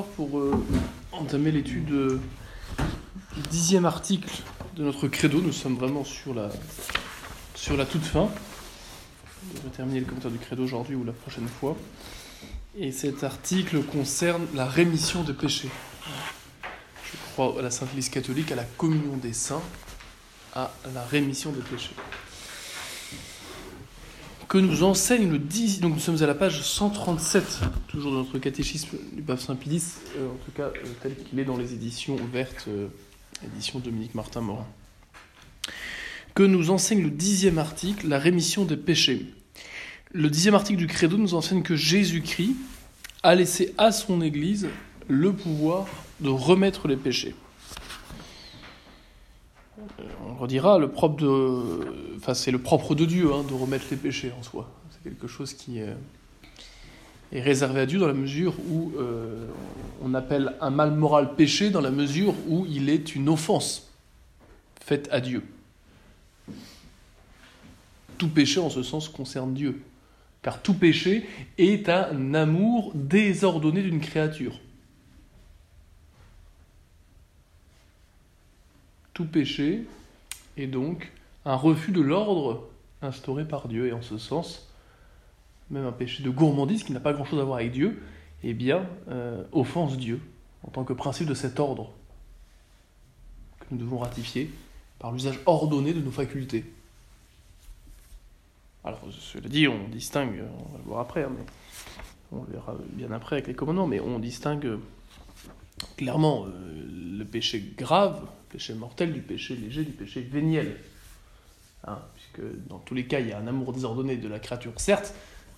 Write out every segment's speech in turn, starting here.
pour euh, entamer l'étude euh, du dixième article de notre credo. Nous sommes vraiment sur la, toute fin. On devrait terminer le commentaire du credo aujourd'hui ou la prochaine fois. Et cet article concerne la rémission des péchés. Je crois à la Sainte Église catholique, à la communion des saints, à la rémission des péchés que nous enseigne le 10. Donc nous sommes à la page 137, toujours de notre catéchisme du pape Saint-Pilice, euh, en tout cas euh, tel qu'il est dans les éditions vertes, euh, édition Dominique Martin Morin. Que nous enseigne le dixième article, la rémission des péchés. Le dixième article du Credo nous enseigne que Jésus-Christ a laissé à son Église le pouvoir de remettre les péchés on redira, le propre de, enfin, c'est le propre de Dieu hein, de remettre les péchés en soi. C'est quelque chose qui est, réservé à Dieu dans la mesure où euh, on appelle un mal moral péché dans la mesure où il est une offense faite à Dieu. Tout péché en ce sens concerne Dieu, car tout péché est un amour désordonné d'une créature. Tout péché et donc un refus de l'ordre instauré par Dieu. Et en ce sens, même un péché de gourmandise qui n'a pas grand-chose à voir avec Dieu, eh bien, euh, offense Dieu en tant que principe de cet ordre que nous devons ratifier par l'usage ordonné de nos facultés. Alors, cela dit, on distingue, on va le voir après, hein, mais on le verra bien après avec les commandements, mais on distingue clairement euh, le péché grave, le péché mortel, du péché léger, du péché véniel. Hein, puisque dans tous les cas, il y a un amour désordonné de la créature, certes,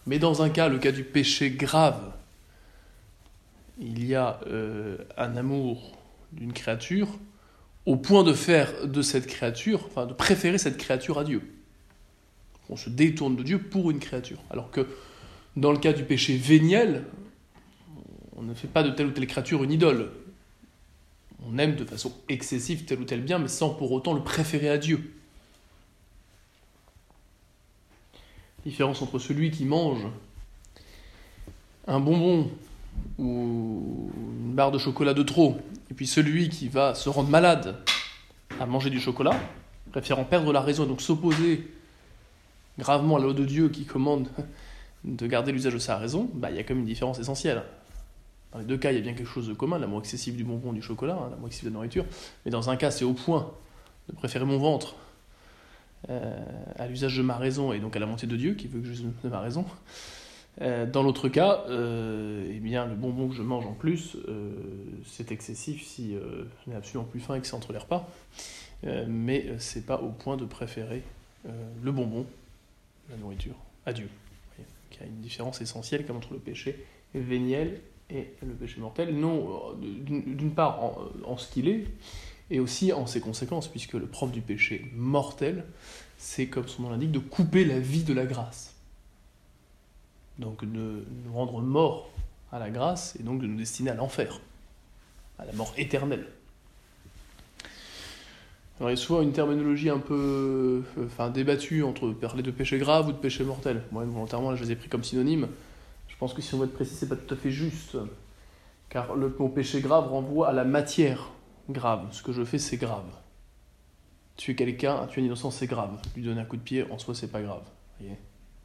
mais dans un cas, le cas du péché grave, il y a euh, un amour d'une créature au point de faire de cette créature, enfin de préférer cette créature à Dieu. On se détourne de Dieu pour une créature. Alors que dans le cas du péché véniel, on ne fait pas de telle ou telle créature une idole. On aime de façon excessive tel ou tel bien, mais sans pour autant le préférer à Dieu. Différence entre celui qui mange un bonbon ou une barre de chocolat de trop, et puis celui qui va se rendre malade à manger du chocolat, préférant perdre la raison donc s'opposer gravement à la de Dieu qui commande de garder l'usage de sa raison, bah, il y a quand même une différence essentielle. Dans les deux cas, il y a bien quelque chose de commun, l'amour excessif du bonbon, du chocolat, hein, l'amour excessif de la nourriture. Mais dans un cas, c'est au point de préférer mon ventre euh, à l'usage de ma raison et donc à la montée de Dieu qui veut que je de ma raison. Euh, dans l'autre cas, euh, eh bien, le bonbon que je mange en plus, c'est excessif si je n'ai absolument plus faim et que c'est entre les repas. mais c'est pas au point de préférer le bonbon, la nourriture, à Dieu. Il y a une différence essentielle comme entre le péché véniel et le péché mortel, non euh, d'une part en, euh, en, ce qu'il est, et aussi en ses conséquences, puisque le propre du péché mortel, c'est comme son nom l'indique, de couper la vie de la grâce. Donc de nous rendre morts à la grâce, et donc de nous destiner à l'enfer, à la mort éternelle. Alors il y a souvent une terminologie un peu euh, enfin, débattue entre parler de péché grave ou de péché mortel. Moi, volontairement, là, je les ai pris comme synonymes. Je pense que si on veut être précis, c'est pas tout à fait juste. Car le mot péché grave renvoie à la matière grave. Ce que je fais, c'est grave. Tuer quelqu'un, tuer un innocent, c'est grave. Lui donner un coup de pied, en soi, c'est pas grave.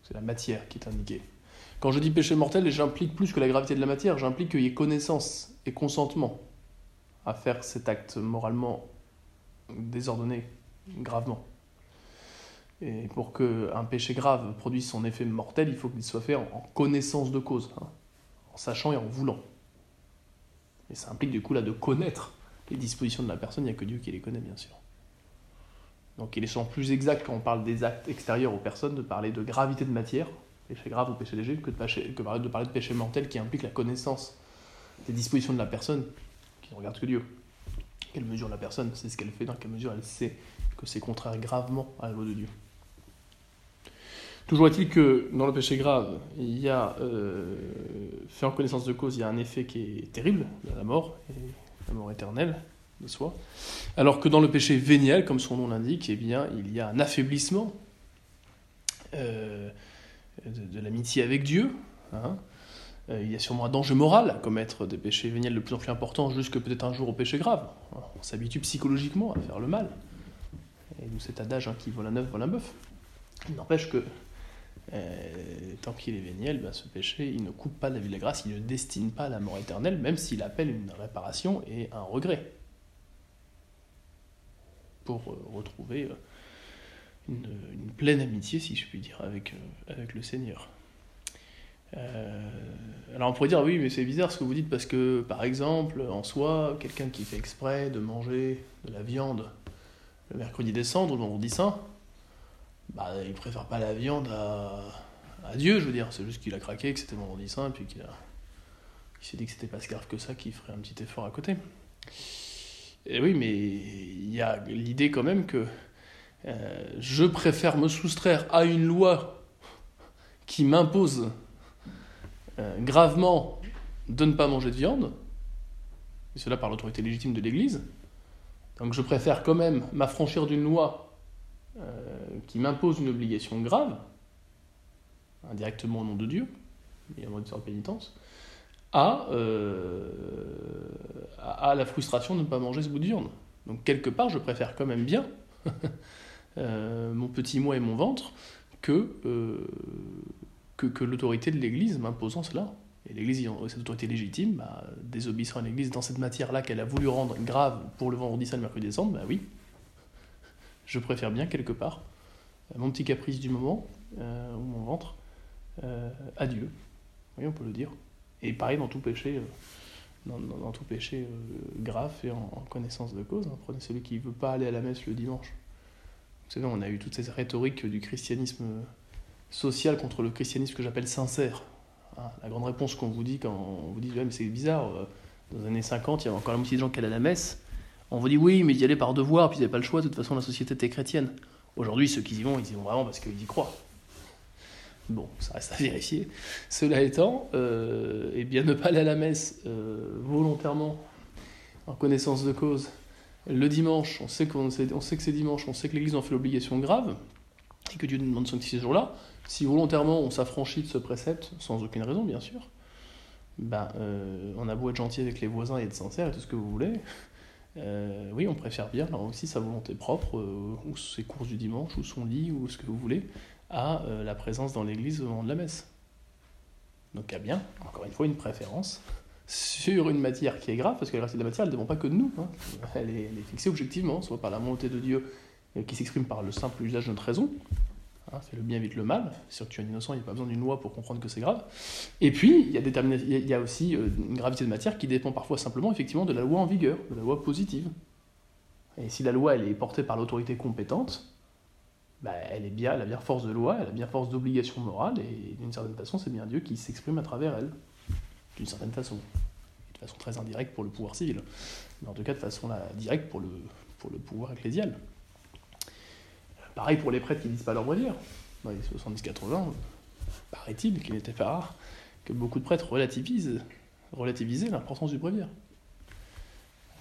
C'est la matière qui est indiquée. Quand je dis péché mortel, j'implique plus que la gravité de la matière, j'implique qu'il y ait connaissance et consentement à faire cet acte moralement désordonné, gravement. Et pour qu'un péché grave produise son effet mortel, il faut qu'il soit fait en, connaissance de cause, hein, en sachant et en voulant. Et ça implique du coup là de connaître les dispositions de la personne, il n'y a que Dieu qui les connaît bien sûr. Donc il est souvent plus exact quand on parle des actes extérieurs aux personnes de parler de gravité de matière, péché grave ou péché léger, que de, que de parler de péché mortel qui implique la connaissance des dispositions de la personne qui ne regarde que Dieu. Quelle mesure la personne sait ce qu'elle fait, dans quelle mesure elle sait que c'est contraire gravement à la loi de Dieu. Toujours est-il que dans le péché grave, il y a, euh, fait en connaissance de cause, il y a un effet qui est terrible, la mort, et la mort éternelle de soi. Alors que dans le péché véniel, comme son nom l'indique, eh bien, il y a un affaiblissement euh, de, l'amitié avec Dieu, hein, euh, il y a sûrement un danger moral à commettre des péchés véniels de plus en plus importants, jusque peut-être un jour au péché grave. On s'habitue psychologiquement à faire le mal. Et nous, cet adage hein, qui vaut la neuf, vaut la bœuf. Il n'empêche que, euh, tant qu'il est véniel, ben, ce péché, il ne coupe pas la vie de la grâce, il ne destine pas la mort éternelle, même s'il appelle une réparation et un regret. Pour euh, retrouver une, une, pleine amitié, si je puis dire, avec, avec le Seigneur. Euh, alors on pourrait dire oui mais c'est bizarre ce que vous dites parce que par exemple en soi quelqu'un qui fait exprès de manger de la viande le mercredi des cendres le vendredi saint bah il préfère pas la viande à, Dieu je veux dire c'est juste qu'il a craqué que c'était vendredi saint puis qu'il a s'est dit que c'était pas si que ça qu'il ferait un petit effort à côté et oui mais il y a l'idée quand même que euh, je préfère me soustraire à une loi qui m'impose euh, gravement de ne pas manger de viande, et cela par l'autorité légitime de l'Église. Donc je préfère quand même m'affranchir d'une loi qui m'impose une obligation grave, indirectement au nom de Dieu, et en mode de pénitence, à, euh, à, la frustration de ne pas manger ce bout de viande. Donc quelque part, je préfère quand même bien mon petit moi et mon ventre que que, l'autorité de l'Église m'imposant cela. Et l'Église cette autorité légitime, bah, désobéissant à l'Église dans cette matière-là qu'elle a voulu rendre grave pour le vendredi saint, le mercredi décembre, bah oui, je préfère bien quelque part euh, mon petit caprice du moment, euh, ou mon ventre, euh, à Dieu. Oui, on peut le dire. Et pareil dans tout péché, dans, tout péché grave et en, connaissance de cause. Hein. Prenez celui qui ne veut pas aller à la messe le dimanche. Vous savez, on a eu toutes ces rhétoriques du christianisme social contre le christianisme que j'appelle sincère. Ah, la grande réponse qu'on vous dit quand on vous dit mais c'est bizarre, euh, dans les années 50, il y avait encore la moitié des gens qui allaient à la messe. On vous dit oui, mais y allaient par devoir, puis ils n'avaient pas le choix, de toute façon la société était chrétienne. Aujourd'hui, ceux qui y vont, ils y vont vraiment parce qu'ils y croient. Bon, ça reste à vérifier. Cela étant, euh, eh bien ne pas aller à la messe euh, volontairement, en connaissance de cause, le dimanche, on sait, qu'on sait, on sait que c'est dimanche, on sait que l'Église en fait l'obligation grave, et que Dieu nous demande de sanctifier ce jour-là, si volontairement on s'affranchit de ce précepte, sans aucune raison bien sûr, ben, euh, on a beau être gentil avec les voisins et être sincère et tout ce que vous voulez, euh, oui, on préfère bien aussi sa volonté propre, euh, ou ses courses du dimanche, ou son lit, ou ce que vous voulez, à la présence dans l'église au moment de la messe. Donc il y a bien, encore une fois, une préférence sur une matière qui est grave, parce que la reste de la matière, elle ne dépend pas que de nous. Hein. Elle, est, elle, est, fixée objectivement, soit par la volonté de Dieu qui s'exprime par le simple usage de notre raison, Hein, c'est le bien vite le mal. Si tu es un innocent, il n'y a pas besoin d'une loi pour comprendre que c'est grave. Et puis, il y, a aussi euh, une gravité de matière qui dépend parfois simplement effectivement de la loi en vigueur, de la loi positive. Et si la loi elle est portée par l'autorité compétente, bah, elle, est bien, elle a bien force de loi, elle a bien force d'obligation morale, et d'une certaine façon, c'est bien Dieu qui s'exprime à travers elle. D'une certaine façon. De façon très indirecte pour le pouvoir civil. Mais en tout cas, de façon directe pour le, pour le pouvoir ecclésial. Pareil pour les prêtres qui disent pas leur dire. Dans les 70-80, paraît-il qu'il n'était pas rare que beaucoup de prêtres relativisent, relativisaient l'importance du bréviaire.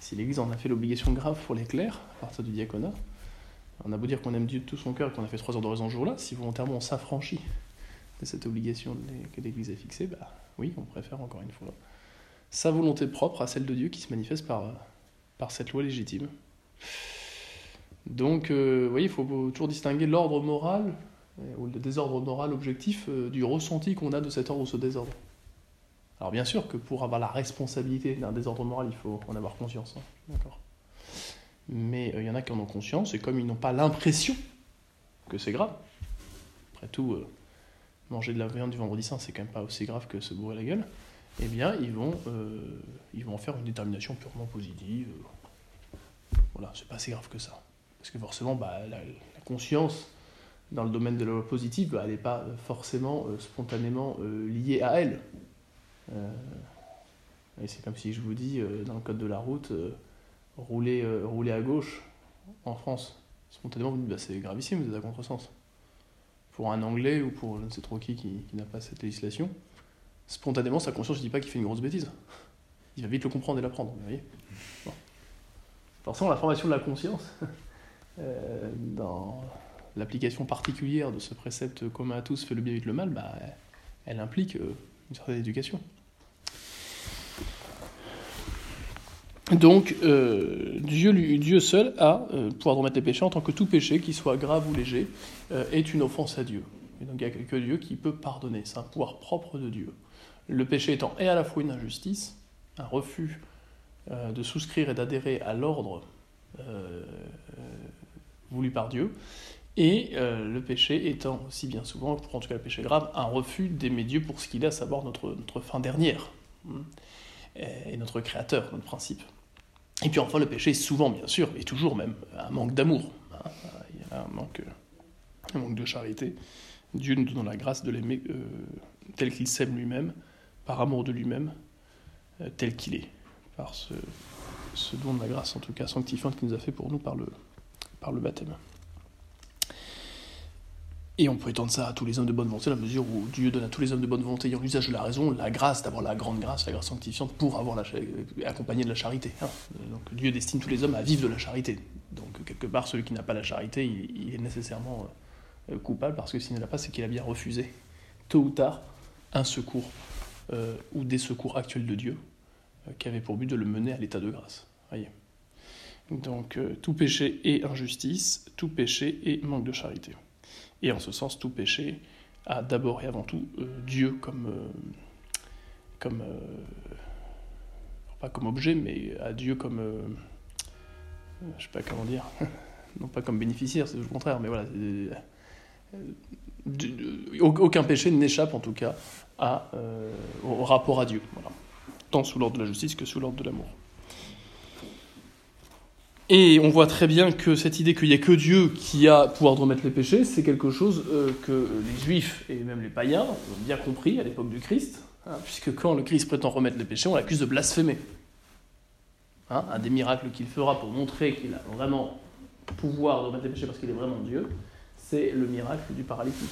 Si l'Église en a fait l'obligation grave pour les clercs, à partir du diaconat, on a beau dire qu'on aime Dieu de tout son cœur et qu'on a fait trois heures d'oraison ce jour-là, si volontairement on s'affranchit de cette obligation que l'Église a fixée, bah oui, on préfère encore une fois sa volonté propre à celle de Dieu qui se manifeste par cette loi légitime. Donc, euh, vous voyez, il faut toujours distinguer l'ordre moral, euh, ou le désordre moral objectif, euh, du ressenti qu'on a de cet ordre ou ce désordre. Alors, bien sûr que pour avoir la responsabilité d'un désordre moral, il faut en avoir conscience. Hein, d'accord Mais il y en a qui en ont conscience, et comme ils n'ont pas l'impression que c'est grave, après tout, manger de la viande du vendredi saint, c'est quand même pas aussi grave que se bourrer la gueule, eh bien, ils vont, ils vont en faire une détermination purement positive. Voilà, c'est pas si grave que ça. Parce que forcément, bah, la, conscience dans le domaine de la loi positive, bah, elle n'est pas forcément euh, spontanément euh, liée à elle. Euh, c'est comme si je vous dis, dans le code de la route, rouler, rouler à gauche en France. Spontanément, vous dites, bah, c'est gravissime, vous êtes à contresens. Pour un Anglais ou pour je ne sais trop qui qui, n'a pas cette législation, spontanément, sa conscience ne dit pas qu'il fait une grosse bêtise. Il va vite le comprendre et l'apprendre, vous voyez Forcément, la formation de la conscience, Euh, Euh, dans l'application particulière de ce précepte commun à tous, fait le bien vite le mal, bah, elle implique euh, une certaine éducation. Donc euh, Dieu, Dieu seul a, euh, pouvoir de remettre les péchés, en tant que tout péché, qu'il soit grave ou léger, est une offense à Dieu. Et donc il n'y a que Dieu qui peut pardonner, c'est un pouvoir propre de Dieu. Le péché étant et à la fois une injustice, un refus de souscrire et d'adhérer à l'ordre voulu par Dieu, et le péché étant aussi bien souvent, en tout cas le péché grave, un refus d'aimer Dieu pour ce qu'il est, à savoir notre, notre fin dernière, hein, et notre créateur, notre principe. Et puis enfin, le péché est souvent, bien sûr, et toujours même, un manque d'amour. Hein. Un manque, un manque de charité. Dieu nous donne la grâce de l'aimer euh, tel qu'il s'aime lui-même, par amour de lui-même, euh, tel qu'il est, par ce, ce, don de la grâce, en tout cas sanctifiante qu'il nous a fait pour nous par le, par le baptême. Et on peut étendre ça à tous les hommes de bonne volonté, à la mesure où Dieu donne à tous les hommes de bonne volonté ayant l'usage de la raison la grâce, d'avoir la grande grâce, la grâce sanctifiante, pour avoir la, accompagné de la charité. Hein. Donc Dieu destine tous les hommes à vivre de la charité. Donc quelque part, celui qui n'a pas la charité, il, est nécessairement euh, coupable, parce que s'il ne l'a pas, c'est qu'il a bien refusé, tôt ou tard, un secours, euh, ou des secours actuels de Dieu, euh, qui avaient pour but de le mener à l'état de grâce. Voyez. Donc tout péché est injustice, tout péché est manque de charité. Et en ce sens, tout péché a d'abord et avant tout euh, Dieu comme, euh, euh, pas comme objet, mais à Dieu comme, je sais pas comment dire, non pas comme bénéficiaire, c'est le contraire, mais voilà, aucun péché n'échappe en tout cas au rapport à Dieu, tant sous l'ordre de la justice que sous l'ordre de l'amour. Et on voit très bien que cette idée qu'il n'y a que Dieu qui a pouvoir de remettre les péchés, c'est quelque chose euh, que les juifs et même les païens ont bien compris à l'époque du Christ, hein, puisque quand le Christ prétend remettre les péchés, on l'accuse de blasphémer. Hein, un des miracles qu'il fera pour montrer qu'il a vraiment pouvoir de remettre les péchés parce qu'il est vraiment Dieu, c'est le miracle du paralytique.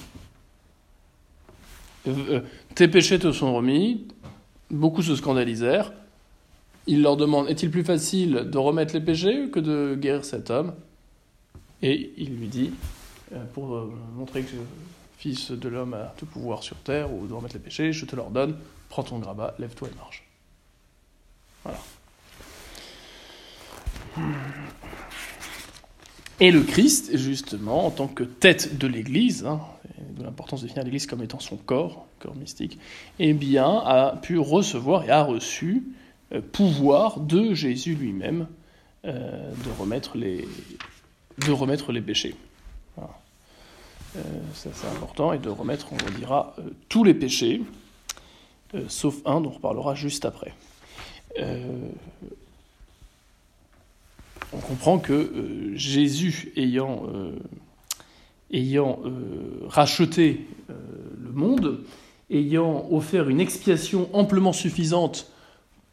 Euh, euh, tes péchés te sont remis, beaucoup se scandalisèrent, il leur demande Est-il plus facile de remettre les péchés que de guérir cet homme? Et il lui dit euh, Pour euh, montrer que fils de l'homme a tout pouvoir sur terre ou de remettre les péchés, je te l'ordonne, prends ton grabat, lève-toi et marche. Voilà. Et le Christ, justement, en tant que tête de l'Église, hein, de l'importance de définir l'Église comme étant son corps, corps mystique, eh bien, a pu recevoir et a reçu pouvoir de Jésus lui-même euh, de, remettre les, de remettre les péchés. Euh, c'est important, et de remettre, on dira, tous les péchés, sauf un dont on reparlera juste après. on comprend que Jésus ayant racheté le monde, ayant offert une expiation amplement suffisante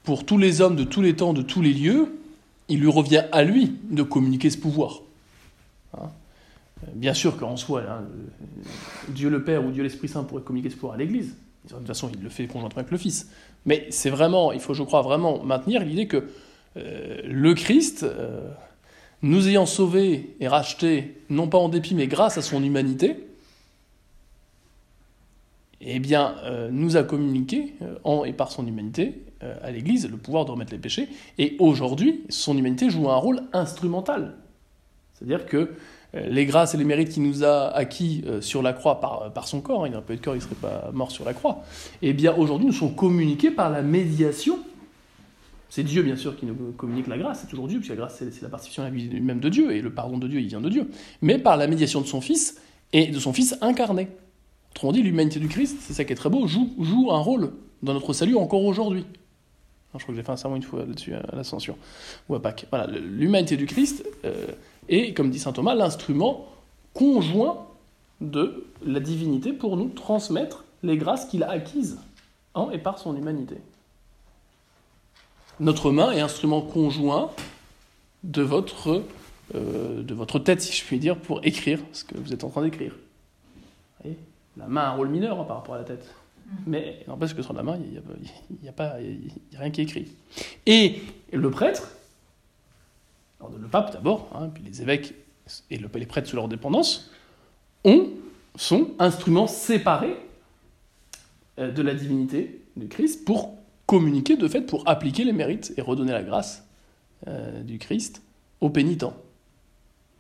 pour tous les hommes de tous les temps, de tous les lieux, il lui revient à lui de communiquer ce pouvoir. Hein Bien sûr qu'en soi, hein, Dieu le Père ou Dieu l'Esprit Saint pourrait communiquer ce pouvoir à l'Église. De toute façon, il le fait conjointement avec le Fils. Mais c'est vraiment, il faut, je crois, vraiment maintenir l'idée que euh, le Christ, euh, nous ayant sauvés et rachetés, non pas en dépit, mais grâce à son humanité, eh bien, euh, nous a communiqué, en et par son humanité, euh, à l'Église le pouvoir de remettre les péchés. Et aujourd'hui, son humanité joue un rôle instrumental. C'est-à-dire que euh, les grâces et les mérites qu'il nous a acquis euh, sur la croix par, par son corps, hein, il n'aurait pas eu de corps, il ne serait pas mort sur la croix, eh bien aujourd'hui nous sont communiqués par la médiation. C'est Dieu bien sûr qui nous communique la grâce, c'est toujours Dieu, puisque la grâce c'est la participation à la vie même de Dieu, et le pardon de Dieu il vient de Dieu, mais par la médiation de son Fils et de son Fils incarné. Autrement dit, l'humanité du Christ, c'est ça qui est très beau, joue, joue un rôle dans notre salut encore aujourd'hui je crois que j'ai fait un sermon une fois là-dessus à l'Ascension ou à Pâques. Voilà, l'humanité du Christ euh, est, comme dit saint Thomas, l'instrument conjoint de la divinité pour nous transmettre les grâces qu'il a acquises en et par son humanité. Notre main est instrument conjoint de votre, euh, de votre tête, si je puis dire, pour écrire ce que vous êtes en train d'écrire. La main a un rôle mineur hein, par rapport à la tête. Mais n'empêche que sur la main, il n'y a, a, a, rien qui écrit. Et le prêtre, le pape d'abord, hein, puis les évêques et les prêtres sous leur dépendance, ont, sont instruments séparés euh, de la divinité du Christ pour communiquer de fait, pour appliquer les mérites et redonner la grâce euh, du Christ au pénitent.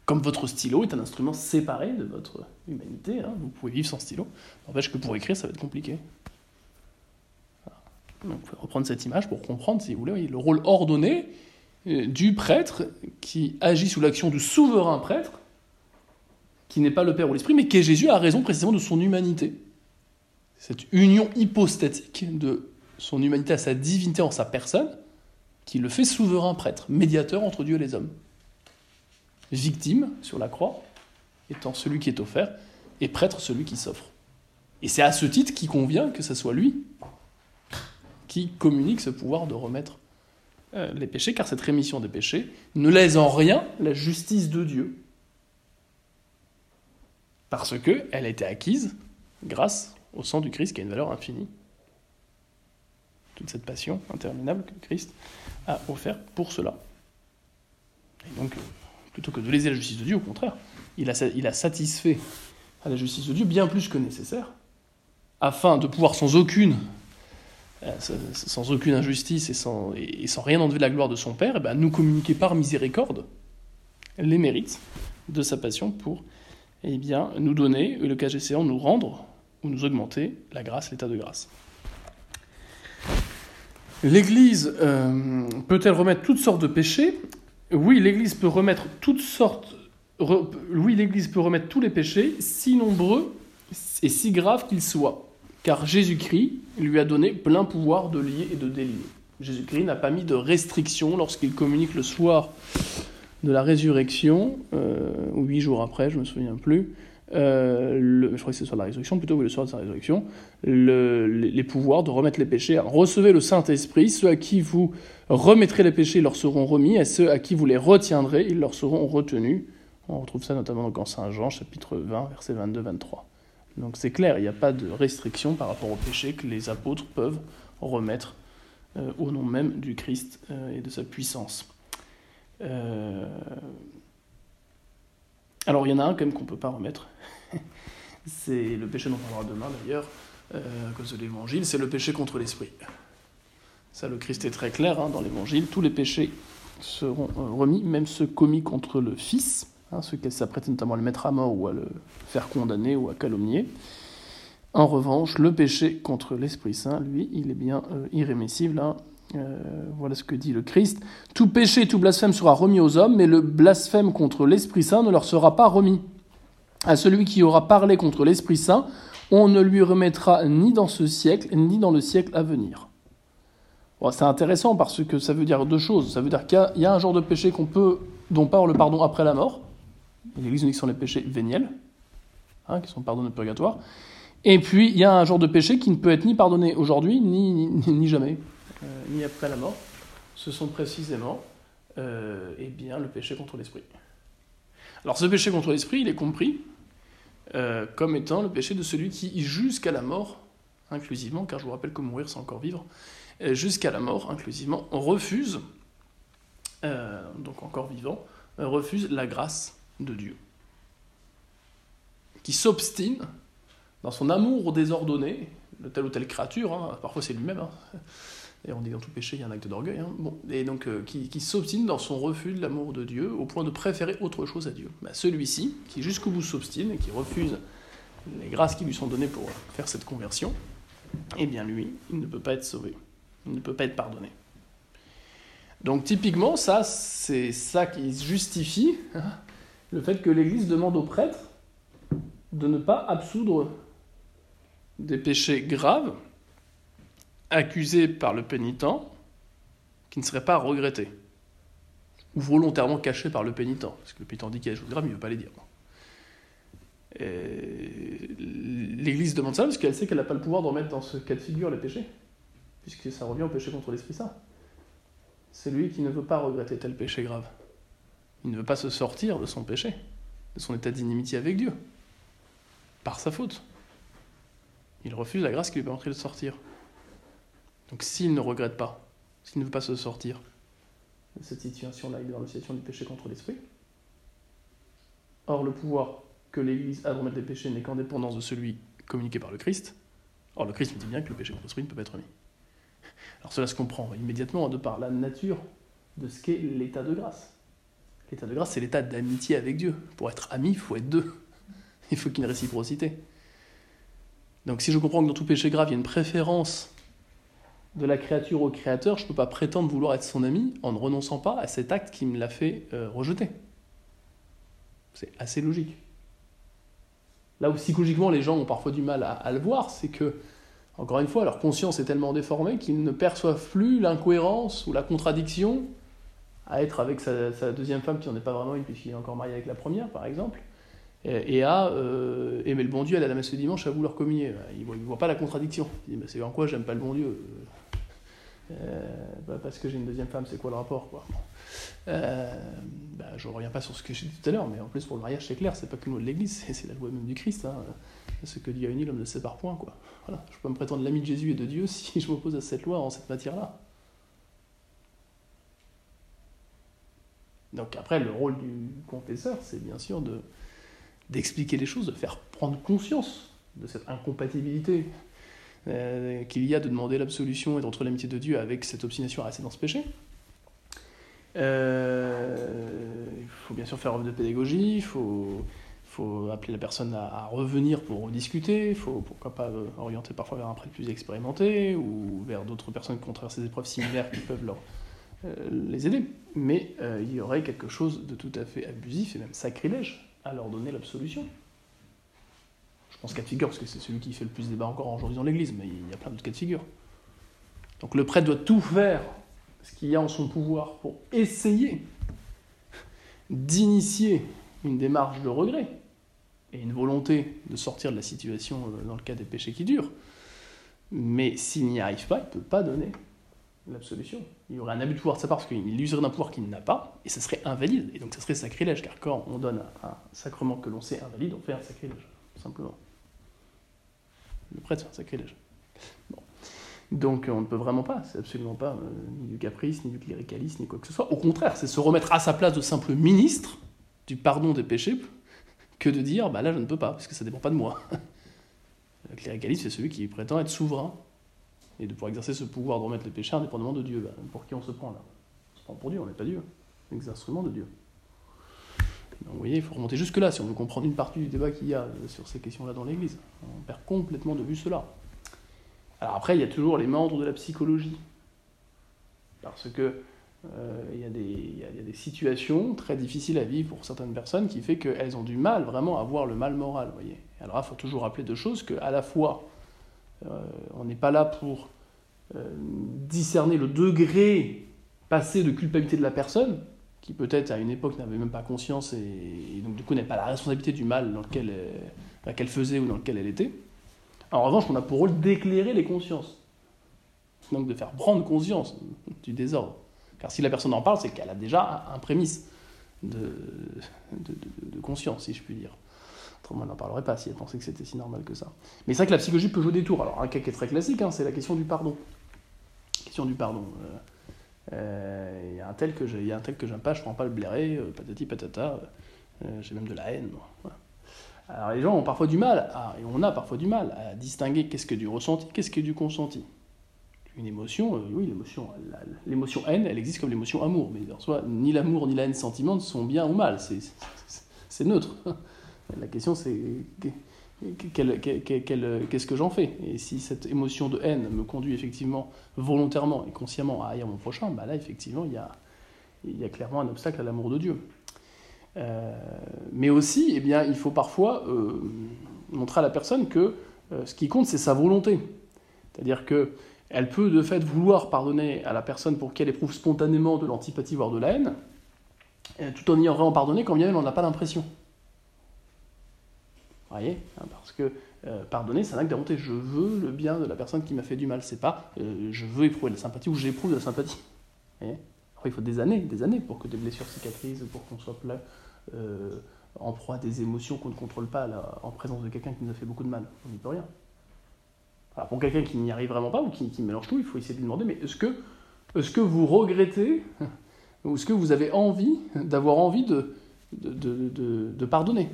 Comme votre stylo est un instrument séparé de votre humanité, hein, vous pouvez vivre sans stylo. N'empêche que pour écrire, ça va être compliqué. Il faut reprendre cette image pour comprendre, si vous voulez, le rôle ordonné euh, du prêtre qui agit sous l'action du souverain prêtre, qui n'est pas le Père ou l'Esprit, mais qui est Jésus à raison précisément de son humanité. Cette union hypostatique de son humanité à sa divinité en sa personne, qui le fait souverain prêtre, médiateur entre Dieu et les hommes. Victime sur la croix, étant celui qui est offert, et prêtre celui qui s'offre. Et c'est à ce titre qu'il convient que ce soit lui qui communique ce pouvoir de remettre euh, les péchés, car cette rémission des péchés ne laisse en rien la justice de Dieu. Parce qu'elle a été acquise grâce au sang du Christ qui a une valeur infinie. Toute cette passion interminable que Christ a offert pour cela. Et donc, plutôt que de léser la justice de Dieu, au contraire, il a, il a satisfait à la justice de Dieu bien plus que nécessaire, afin de pouvoir sans aucune euh, sans aucune injustice et sans, et sans rien enlever de la gloire de son Père, eh ben, nous communiquer par miséricorde les mérites de sa passion pour eh bien, nous donner, et le cas échéant, nous rendre ou nous augmenter la grâce, l'état de grâce. L'Église euh, peut-elle remettre toutes sortes de péchés Oui, l'Église peut remettre toutes sortes. oui, l'Église peut remettre tous les péchés, si nombreux et si graves qu'ils soient car Jésus-Christ lui a donné plein pouvoir de lier et de délier. Jésus-Christ n'a pas mis de restrictions lorsqu'il communique le soir de la résurrection, euh, ou huit jours après, je ne me souviens plus, euh, je crois que c'est sur la résurrection, plutôt que le soir de sa résurrection, les, pouvoirs de remettre les péchés. recevez le Saint-Esprit, ceux à qui vous remettrez les péchés leur seront remis, et ceux à qui vous les retiendrez, ils leur seront retenus. On retrouve ça notamment dans Saint Jean, chapitre 20, versets 22-23. Donc c'est clair, il n'y a pas de restriction par rapport au péché que les apôtres peuvent remettre euh, au nom même du Christ euh, et de sa puissance. Euh, alors il y en a un quand même qu'on ne peut pas remettre. c'est le péché dont on parlera demain d'ailleurs, à cause de l'évangile, c'est le péché contre l'esprit. Ça, le Christ est très clair hein, dans l'évangile, tous les péchés seront remis, même ceux commis contre le Fils hein, ceux qui s'apprêtent notamment à le mettre à mort ou à le faire condamner ou à calomnier. En revanche, le péché contre l'Esprit Saint, lui, il est bien euh, irrémissible. Hein. Euh, voilà ce que dit le Christ. Tout péché, tout blasphème sera remis aux hommes, mais le blasphème contre l'Esprit Saint ne leur sera pas remis. À celui qui aura parlé contre l'Esprit Saint, on ne lui remettra ni dans ce siècle, ni dans le siècle à venir. c'est intéressant parce que ça veut dire deux choses. Ça veut dire qu'il y, a un genre de péché qu'on peut, dont parle le pardon après la mort, L'Église nous dit que sont les péchés véniels, hein, qui sont pardonnés de purgatoire. Et puis, il y a un genre de péché qui ne peut être ni pardonné aujourd'hui, ni, jamais, ni après la mort. Ce sont précisément euh, eh bien, le péché contre l'esprit. Alors, ce péché contre l'esprit, il est compris euh, comme étant le péché de celui qui, jusqu'à la mort, inclusivement, car je vous rappelle que mourir, c'est encore vivre, jusqu'à la mort, inclusivement, refuse, donc encore vivant, refuse la grâce de Dieu, qui s'obstine dans son amour désordonné de telle ou telle créature, hein, parfois c'est lui-même, hein. Et on dit dans tout péché il y a un acte d'orgueil, hein. bon, et donc euh, qui, s'obstine dans son refus de l'amour de Dieu au point de préférer autre chose à Dieu. Bah, celui-ci, qui jusqu'au bout s'obstine et qui refuse les grâces qui lui sont données pour faire cette conversion, eh bien lui, il ne peut pas être sauvé, il ne peut pas être pardonné. Donc typiquement, ça, c'est ça qui justifie le fait que l'Église demande aux prêtres de ne pas absoudre des péchés graves accusés par le pénitent qui ne seraient pas regrettés ou volontairement cachés par le pénitent. Parce que le pénitent dit qu'il y a des choses graves, il ne veut pas les dire. L'Église demande ça parce qu'elle sait qu'elle n'a pas le pouvoir de remettre dans ce cas de figure les péchés, puisque ça revient au péché contre l'Esprit Saint. C'est lui qui ne veut pas regretter tel péché grave. Il ne veut pas se sortir de son péché, de son état d'inimitié avec Dieu, par sa faute. Il refuse la grâce qui lui permettrait de sortir. Donc s'il ne regrette pas, s'il ne veut pas se sortir de cette situation-là, il est dans la situation du péché contre l'esprit. Or, le pouvoir que l'Église a de remettre les péchés n'est qu'en dépendance de celui communiqué par le Christ. Or, le Christ nous dit bien que le péché contre l'esprit ne peut pas être remis. Alors cela se comprend immédiatement de par la nature de ce qu'est l'état de grâce. L'état de grâce, c'est l'état d'amitié avec Dieu. Pour être ami, il faut être deux. Il faut qu'il y ait une réciprocité. Donc si je comprends que dans tout péché grave, il y a une préférence de la créature au créateur, je ne peux pas prétendre vouloir être son ami en ne renonçant pas à cet acte qui me l'a fait euh, rejeter. C'est assez logique. Là où psychologiquement les gens ont parfois du mal à, le voir, c'est que, encore une fois, leur conscience est tellement déformée qu'ils ne perçoivent plus l'incohérence ou la contradiction à être avec sa, deuxième femme qui n'en est pas vraiment une puisqu'il est encore marié avec la première, par exemple, et à euh, aimer le bon Dieu, à la messe le dimanche, à vouloir communier. Il ne voit, pas la contradiction. Il dit, bah, c'est en quoi j'aime pas le bon Dieu euh, bah, Parce que j'ai une deuxième femme, c'est quoi le rapport quoi? Euh, bah, Je ne reviens pas sur ce que j'ai dit tout à l'heure, mais en plus pour le mariage, c'est clair, c'est pas que le mot de l'Église, c'est la loi même du Christ. Hein. Ce que Dieu a uni, l'homme ne sépare point. Quoi. Voilà. Je peux me prétendre l'ami de Jésus et de Dieu si je m'oppose à cette loi en cette matière-là. Donc après, le rôle du confesseur, c'est bien sûr de, d'expliquer les choses, de faire prendre conscience de cette incompatibilité euh, qu'il y a de demander l'absolution et d'entrer l'amitié de Dieu avec cette obstination à rester dans ce péché. Euh, il faut bien sûr faire œuvre de pédagogie, il faut, appeler la personne à, revenir pour discuter, il faut pourquoi pas euh, orienter parfois vers un prêtre plus expérimenté ou vers d'autres personnes qui ont traversé des épreuves similaires qui peuvent leur, les aider. Mais il y aurait quelque chose de tout à fait abusif et même sacrilège à leur donner l'absolution. Je pense cas de figure, parce que c'est celui qui fait le plus débat encore aujourd'hui dans l'Église, mais il y a plein d'autres cas de figure. Donc le prêtre doit tout faire ce qu'il y a en son pouvoir pour essayer d'initier une démarche de regret et une volonté de sortir de la situation euh, dans le cas des péchés qui durent. Mais s'il n'y arrive pas, il ne peut pas donner l'absolution. Il y aurait un abus de pouvoir de sa part parce qu'il userait d'un pouvoir qu'il n'a pas, et ça serait invalide, et donc ça serait sacrilège, car quand on donne un sacrement que l'on sait invalide, on fait un sacrilège, simplement. Le prêtre fait un sacrilège. Donc on ne peut vraiment pas, c'est absolument pas euh, ni du caprice, ni du cléricalisme, ni quoi que ce soit. Au contraire, c'est se remettre à sa place de simple ministre du pardon des péchés que de dire, bah là je ne peux pas, parce que ça dépend pas de moi. Le cléricalisme, c'est celui qui prétend être souverain et de pouvoir exercer ce pouvoir de remettre les péchés indépendamment de Dieu. Ben, pour qui on se prend là On se prend pour Dieu, on n'est pas Dieu. On de Dieu. Vous voyez, il faut remonter jusque-là si on veut comprendre une partie du débat qu'il y a sur ces questions-là dans l'Église. On perd complètement de vue cela. Alors après, il y a toujours les membres de la psychologie. Parce que euh, il, y a des, situations très difficiles à vivre pour certaines personnes qui fait qu'elles ont du mal vraiment à voir le mal moral. Voyez. Alors il faut toujours rappeler deux choses, qu'à la fois euh, on n'est pas là pour euh, discerner le degré passé de culpabilité de la personne, qui peut-être à une époque n'avait même pas conscience et, donc du coup n'avait pas la responsabilité du mal dans lequel qu'elle faisait ou dans lequel elle était. En revanche, on a pour rôle d'éclairer les consciences, donc de faire prendre conscience du désordre. Car si la personne en parle, c'est qu'elle a déjà un, prémisse de, conscience, si je puis dire. Autrement, on n'en parlerait pas si elle pensait que c'était si normal que ça. Mais c'est vrai que la psychologie peut jouer des tours. Alors, un cas qui est très classique, hein, c'est la question du pardon. Question du pardon. Euh, euh, il y a un tel que j'aime pas, je prends pas le blairer, euh, patati patata, j'ai même de la haine. Alors les gens ont parfois du mal, et on a parfois du mal à distinguer qu'est-ce que du ressenti, qu'est-ce que du consenti. Une émotion, oui, l'émotion, l'émotion haine, elle existe comme l'émotion amour, mais en soi, ni l'amour ni la haine sentiment sont bien ou mal, c'est neutre. La question c'est qu'est-ce que j'en fais? Et si cette émotion de haine me conduit effectivement volontairement et consciemment à haïr mon prochain, bah là effectivement il y a, y clairement un obstacle à l'amour de Dieu. Euh, mais aussi, eh bien, il faut parfois euh, montrer à la personne que euh, ce qui compte, c'est sa volonté. C'est-à-dire que elle peut de fait vouloir pardonner à la personne pour qu'elle éprouve spontanément de l'antipathie, voire de la haine, tout en ayant vraiment pardonné quand bien même on n'a pas l'impression hein, Parce que euh, pardonner, c'est un acte de volonté. Je veux le bien de la personne qui m'a fait du mal. C'est pas euh, je veux éprouver de la sympathie ou j'éprouve de la sympathie. il faut des années, des années pour que des blessures cicatrisent, pour qu'on soit plein, euh, en proie à des émotions qu'on ne contrôle pas en présence de quelqu'un qui nous a fait beaucoup de mal. On n'y peut rien. Alors pour quelqu'un qui n'y arrive vraiment pas ou qui, mélange tout, il faut essayer de lui demander mais est-ce que, est que vous regrettez ou est-ce que vous avez envie d'avoir envie de pardonner?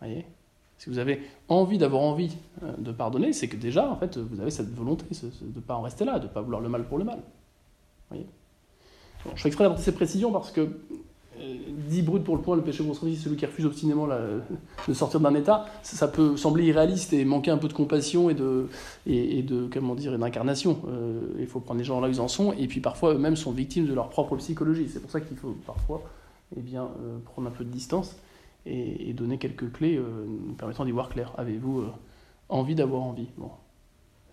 Si vous avez envie d'avoir envie euh, de pardonner, c'est que déjà, en fait, vous avez cette volonté de ne pas en rester là, de ne pas vouloir le mal pour le mal. je fais exprès d'apporter ces précisions parce que dit brut pour le point, le péché c'est celui qui refuse obstinément de sortir d'un état, ça, peut sembler irréaliste et manquer un peu de compassion et de, comment dire, d'incarnation. Euh, il faut prendre les gens là où ils en sont, et puis parfois eux-mêmes sont victimes de leur propre psychologie. C'est pour ça qu'il faut parfois eh bien, euh, prendre un peu de distance et, donner quelques clés euh, nous permettant d'y voir clair. Avez-vous envie d'avoir envie? Bon.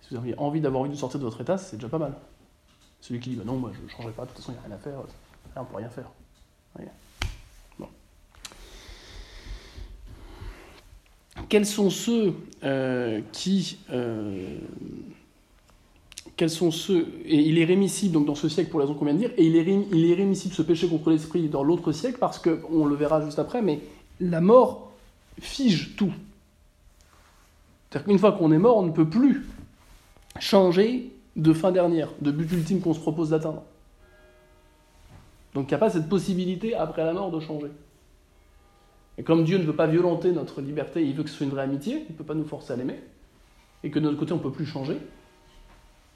Si vous avez envie d'avoir envie de sortir de votre état, c'est déjà pas mal. Celui qui dit bah non, moi je ne changerai pas, de toute façon il n'y a rien à faire, là on peut rien faire. quels sont ceux euh, qui. Euh, quels sont ceux. Et il est rémissible donc, dans ce siècle pour la raison qu'on vient de dire, et il est, il est rémissible ce péché contre l'esprit dans l'autre siècle parce que, on le verra juste après, mais la mort fige tout. C'est-à-dire qu'une fois qu'on est mort, on ne peut plus changer de fin dernière, de but ultime qu'on se propose d'atteindre. Donc il n'y a pas cette possibilité après la mort de changer. Et comme Dieu ne veut pas violenter notre liberté, il veut que ce soit une vraie amitié, il ne peut pas nous forcer à l'aimer, et que de notre côté on ne peut plus changer,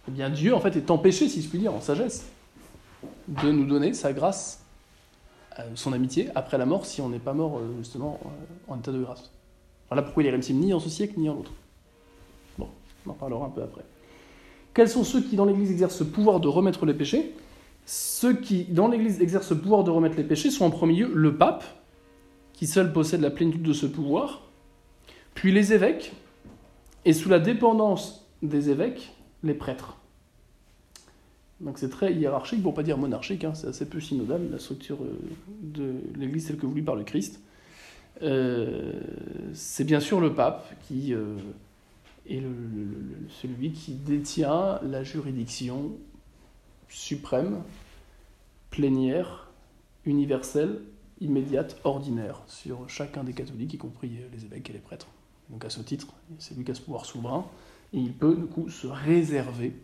eh bien Dieu en fait est empêché, si je puis dire, en sagesse, de nous donner sa grâce, son amitié, après la mort, si on n'est pas mort euh, justement euh, en état de grâce. Voilà pourquoi il est rémissible ni en ce siècle ni en l'autre. Bon, on en parlera un peu après. Quels sont ceux qui dans l'Église exercent ce pouvoir de remettre les péchés? Ceux qui dans l'Église exercent ce pouvoir de remettre les péchés sont en premier lieu le pape, qui seul possède la plénitude de ce pouvoir, puis les évêques, et sous la dépendance des évêques, les prêtres. Donc c'est très hiérarchique, pour pas dire monarchique, hein, c'est assez peu synodal, la structure euh, de l'Église telle que voulue par le Christ. Euh, c'est bien sûr le pape qui euh, est celui qui détient la juridiction suprême, plénière, universelle immédiate, ordinaire, sur chacun des catholiques, y compris les évêques et les prêtres. Donc à ce titre, c'est lui qui a ce pouvoir souverain, et il peut du coup se réserver,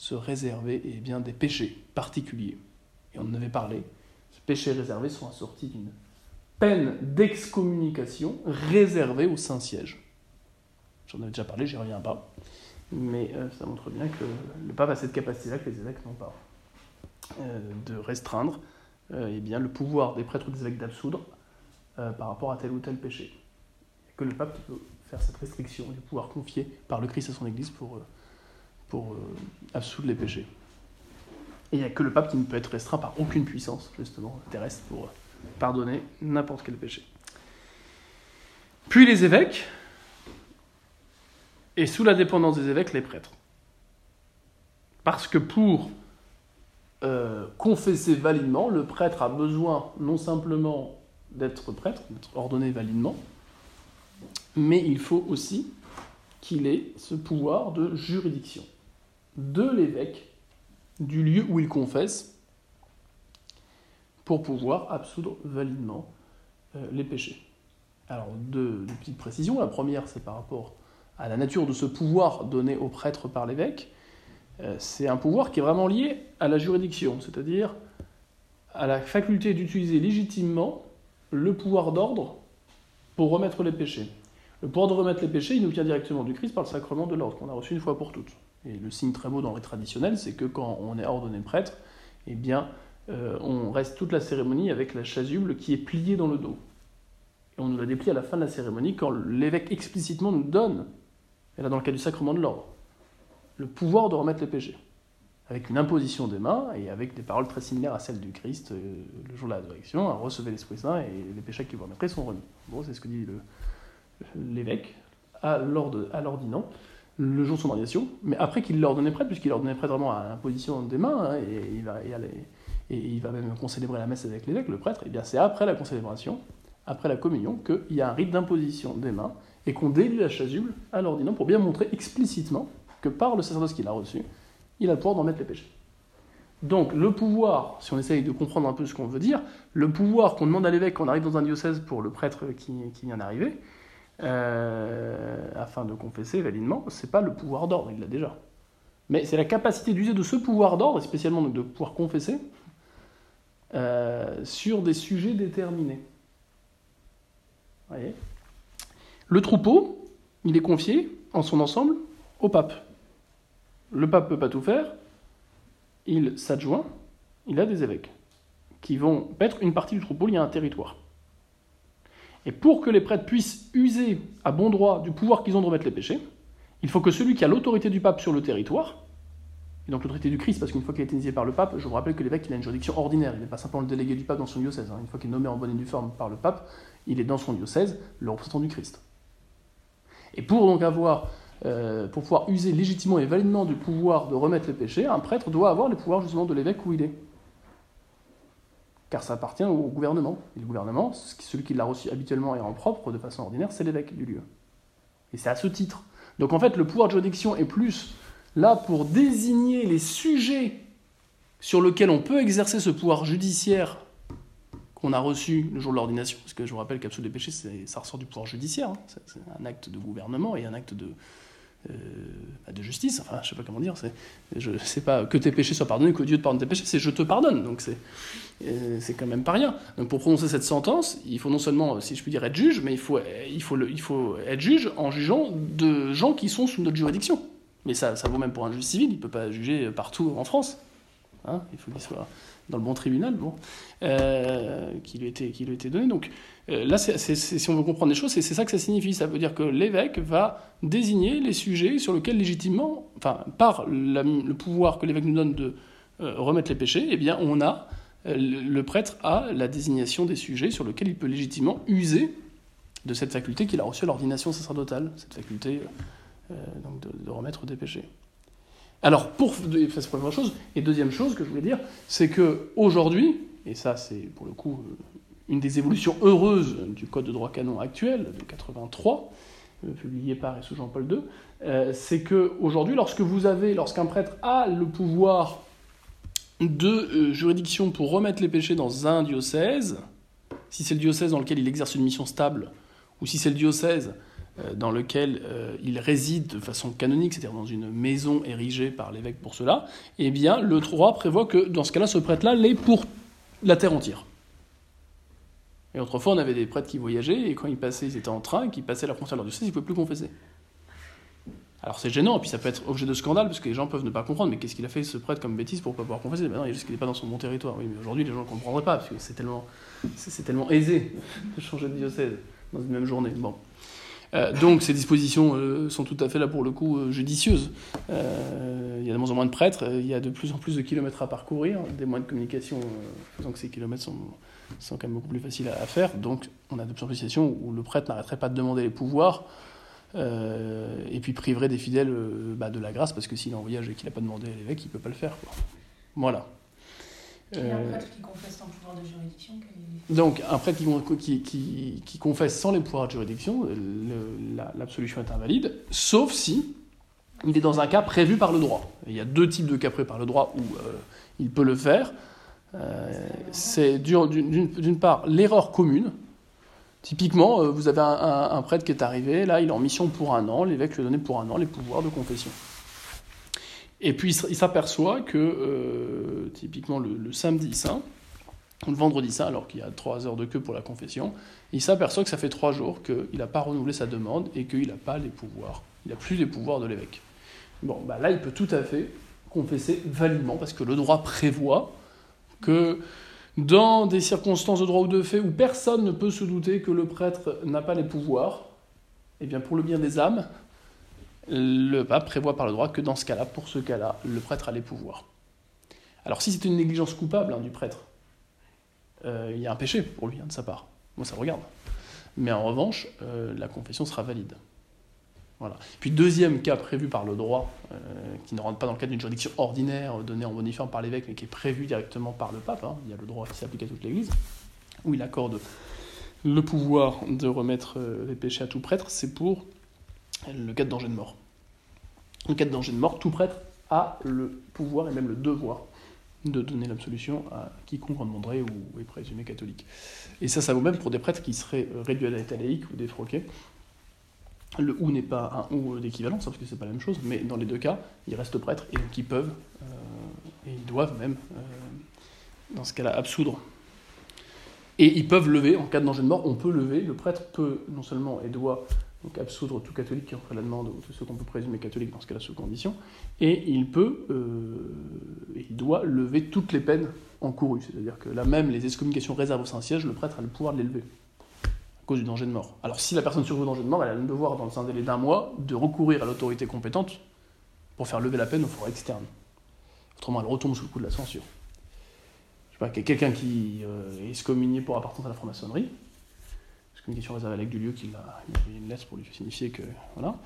se réserver eh bien, des péchés particuliers. Et on en avait parlé, ces péchés réservés sont assortis d'une peine d'excommunication réservée au Saint-Siège. J'en avais déjà parlé, j'y reviens pas. Mais euh, ça montre bien que le pape a cette capacité-là que les évêques n'ont pas, euh, de restreindre euh, eh bien, le pouvoir des prêtres ou des évêques d'absoudre par rapport à tel ou tel péché. Et que le pape peut faire cette restriction du pouvoir confié par le Christ à son Église pour, pour absoudre les péchés. Et il n'y a que le pape qui ne peut être restreint par aucune puissance, justement, terrestre, pour pardonner n'importe quel péché. Puis les évêques, et sous la dépendance des évêques, les prêtres. Parce que pour euh, confesser validement, le prêtre a besoin non simplement d'être prêtre, d'être ordonné validement, mais il faut aussi qu'il ait ce pouvoir de juridiction de l'évêque du lieu où il confesse pour pouvoir absoudre validement euh, les péchés. Alors, deux, petites précisions. La première, c'est par rapport à la nature de ce pouvoir donné au prêtre par l'évêque. Euh, c'est un pouvoir qui est vraiment lié à la juridiction, c'est-à-dire à la faculté d'utiliser légitimement le pouvoir d'ordre pour remettre les péchés. Le pouvoir de remettre les péchés, il nous vient directement du Christ par le sacrement de l'ordre qu'on a reçu une fois pour toutes. Et le signe très beau dans le traditionnel, c'est que quand on est ordonné prêtre, eh bien, euh, on reste toute la cérémonie avec la chasuble qui est pliée dans le dos. Et on nous la déplie à la fin de la cérémonie quand l'évêque explicitement nous donne, et là dans le cas du sacrement de l'ordre, le pouvoir de remettre les péchés, avec une imposition des mains et avec des paroles très similaires à celles du Christ euh, le jour de la résurrection, recevez l'Esprit Saint et les péchés qui vous remettrez sont remis. Bon, c'est ce que dit l'évêque à l'ordinant le jour de son ordination, mais après qu'il l'ordonnait prêtre, puisqu'il l'ordonnait prêtre vraiment à l'imposition des mains, hein, et, il va, et, et, il va même concélébrer la messe avec l'évêque, le prêtre, et bien c'est après la concélébration, après la communion, qu'il y a un rite d'imposition des mains, et qu'on délie la chasuble à l'ordinant pour bien montrer explicitement que par le sacerdoce qu'il a reçu, il a le pouvoir d'en mettre les péchés. Donc le pouvoir, si on essaye de comprendre un peu ce qu'on veut dire, le pouvoir qu'on demande à l'évêque quand on arrive dans un diocèse pour le prêtre qui, vient d'arriver, euh, afin de confesser validement, c'est pas le pouvoir d'ordre, il l'a déjà. Mais c'est la capacité d'user de ce pouvoir d'ordre, et spécialement de pouvoir confesser, euh, sur des sujets déterminés. Voyez? Le troupeau, il est confié en son ensemble au pape. Le pape ne peut pas tout faire, il s'adjoint il a des évêques qui vont paître une partie du troupeau, il y a un territoire. Et pour que les prêtres puissent user à bon droit du pouvoir qu'ils ont de remettre les péchés, il faut que celui qui a l'autorité du pape sur le territoire, et donc l'autorité du Christ, parce qu'une fois qu'il a été initié par le pape, je vous rappelle que l'évêque il a une juridiction ordinaire, il n'est pas simplement le délégué du pape dans son diocèse. Hein. Une fois qu'il est nommé en bonne et due forme par le pape, il est dans son diocèse le représentant du Christ. Et pour donc avoir, euh, pour pouvoir user légitimement et validement du pouvoir de remettre les péchés, un prêtre doit avoir les pouvoirs justement de l'évêque où il est car ça appartient au gouvernement. Et le gouvernement, celui qui l'a reçu habituellement et en propre, de façon ordinaire, c'est l'évêque du lieu. Et c'est à ce titre. Donc en fait, le pouvoir de juridiction est plus là pour désigner les sujets sur lesquels on peut exercer ce pouvoir judiciaire qu'on a reçu le jour de l'ordination, parce que je vous rappelle qu'absolu des péchés, ça ressort du pouvoir judiciaire, hein. c'est un acte de gouvernement et un acte de, euh, bah, de justice, enfin je sais pas comment dire, c'est, sais pas que tes péchés soient pardonnés, que Dieu te pardonne tes péchés, c'est je te pardonne, donc c'est, euh, c'est quand même pas rien. Donc pour prononcer cette sentence, il faut non seulement, si je puis dire, être juge, mais il faut, il faut, il faut être juge en jugeant de gens qui sont sous notre juridiction. Mais ça, ça vaut même pour un juge civil, il peut pas juger partout en France. Hein, il faut qu'il soit dans le bon tribunal, bon, euh, qui, lui était, qui lui était donné. Donc euh, là, si on veut comprendre les choses, c'est ça que ça signifie. Ça veut dire que l'évêque va désigner les sujets sur lesquels légitimement, enfin, par le pouvoir que l'évêque nous donne de euh, remettre les péchés, eh bien, on a, le, prêtre a la désignation des sujets sur lesquels il peut légitimement user de cette faculté qu'il a reçue à l'ordination sacerdotale, cette faculté donc de, de remettre des péchés. Alors, pour, c'est la première chose. Et deuxième chose que je voulais dire, c'est que aujourd'hui, et ça c'est pour le coup euh, une des évolutions heureuses du Code de droit canon actuel de 83, euh, publié par et sous Jean-Paul II, euh, c'est que aujourd'hui, lorsque vous avez, lorsqu'un prêtre a le pouvoir de juridiction pour remettre les péchés dans un diocèse, si c'est le diocèse dans lequel il exerce une mission stable, ou si c'est le diocèse dans lequel euh, il réside de façon canonique, c'est-à-dire dans une maison érigée par l'évêque pour cela, eh bien, le droit prévoit que dans ce cas-là, ce prêtre-là l'est pour la terre entière. Et autrefois, on avait des prêtres qui voyageaient, et quand ils passaient, ils étaient en train, et qu'ils passaient la frontière de leur diocèse, ils ne pouvaient plus confesser. Alors c'est gênant, et puis ça peut être objet de scandale, parce que les gens peuvent ne pas comprendre, mais qu'est-ce qu'il a fait ce prêtre comme bêtise pour ne pas pouvoir confesser? Ben Non, il est juste qu'il n'est pas dans son bon territoire. Oui, mais aujourd'hui, les gens ne comprendraient pas, parce que c'est tellement, c'est tellement aisé de changer de diocèse dans une même journée. Bon. Euh, donc ces dispositions euh, sont tout à fait là pour le coup euh, judicieuses. il y a de moins en moins de prêtres, il y a de plus en plus de kilomètres à parcourir, des moyens de communication faisant que ces kilomètres sont, sont quand même beaucoup plus faciles à, faire. Donc on a de plus en plus de situations où le prêtre n'arrêterait pas de demander les pouvoirs et puis priverait des fidèles bah, de la grâce parce que s'il est en voyage et qu'il n'a pas demandé à l'évêque, il ne peut pas le faire. Voilà. Euh, un prêtre qui confesse sans pouvoir de juridiction Donc, un prêtre qui, qui, qui, confesse sans les pouvoirs de juridiction, l'absolution est invalide, sauf si il est dans un cas prévu par le droit. il y a deux types de cas prévus par le droit où euh, il peut le faire. Euh, c'est d'une part l'erreur commune. Typiquement, vous avez un, un, prêtre qui est arrivé, là, il est en mission pour un an, l'évêque lui a donné pour un an les pouvoirs de confession. Et puis il s'aperçoit que, euh, typiquement le, samedi saint, le vendredi saint, alors qu'il y a trois heures de queue pour la confession, il s'aperçoit que ça fait trois jours qu'il n'a pas renouvelé sa demande et qu'il n'a pas les pouvoirs. Il n'a plus les pouvoirs de l'évêque. Bon, bah là, il peut tout à fait confesser validement, parce que le droit prévoit que dans des circonstances de droit ou de fait où personne ne peut se douter que le prêtre n'a pas les pouvoirs, eh bien pour le bien des âmes, le pape prévoit par le droit que dans ce cas-là, pour ce cas-là, le prêtre a les pouvoirs. Alors si c'est une négligence coupable hein, du prêtre, euh, il y a un péché pour lui hein, de sa part. Moi, ça regarde. Mais en revanche, euh, la confession sera valide. Voilà. Puis deuxième cas prévu par le droit, euh, qui ne rentre pas dans le cadre d'une juridiction ordinaire donnée en bonifiant par l'évêque, mais qui est prévu directement par le pape, hein. il y a le droit qui s'applique à toute l'Église, où il accorde le pouvoir de remettre les péchés à tout prêtre, c'est pour le cas de danger de mort. En cas de danger de mort, tout prêtre a le pouvoir et même le devoir de donner l'absolution à quiconque en demanderait ou est présumé catholique. Et ça, ça vaut même pour des prêtres qui seraient réduits à l'état laïque ou défroqués. Le ou n'est pas un ou d'équivalence, parce que c'est pas la même chose, mais dans les deux cas, ils restent prêtres et donc ils peuvent, euh, et ils doivent même, euh, dans ce cas-là, absoudre. Et ils peuvent lever, en cas de danger de mort, on peut lever, le prêtre peut non seulement et doit donc absoudre tout catholique qui en ferait la demande, ou tous ceux qu'on peut présumer catholiques dans ce cas-là sous condition, et il peut, euh, il doit lever toutes les peines encourues. C'est-à-dire que là même, les excommunications réservées au Saint-Siège, le prêtre a le pouvoir de les lever, à cause du danger de mort. Alors si la personne survit au danger de mort, elle a le devoir, dans un délai d'un mois, de recourir à l'autorité compétente pour faire lever la peine au four externe. Autrement, elle retombe sous le coup de la censure. Je sais pas, quelqu'un qui euh, est excommunié pour appartenance à la franc-maçonnerie, communication réservée à du lieu qui a une lettre pour lui signifier que. Voilà.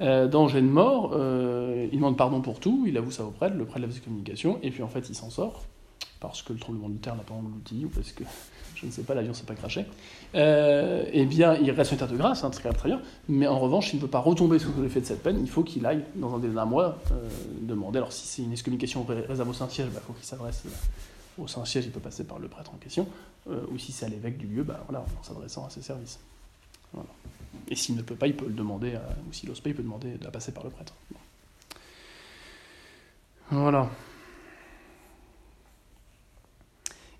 Euh, danger de mort, euh, il demande pardon pour tout, il avoue ça au prêtre, le prêtre lève ses communications, et puis en fait il s'en sort, parce que le tremblement de terre n'a pas l'outil, ou parce que, je ne sais pas, l'avion s'est pas craché. Euh, eh bien, il reste en état de grâce, hein, très, très bien, mais en revanche, il ne peut pas retomber sous l'effet de cette peine, il faut qu'il aille, dans un délai d'un euh, demander. Alors si c'est une excommunication réservée au Saint-Siège, il bah, faut qu'il s'adresse au Saint-Siège, il peut passer par le prêtre en question, euh, ou si c'est à l'évêque du lieu, bah, voilà, en s'adressant à ses services. Et s'il ne peut pas, il peut le demander, ou s'il n'ose pas, il peut demander de passer par le prêtre. Voilà.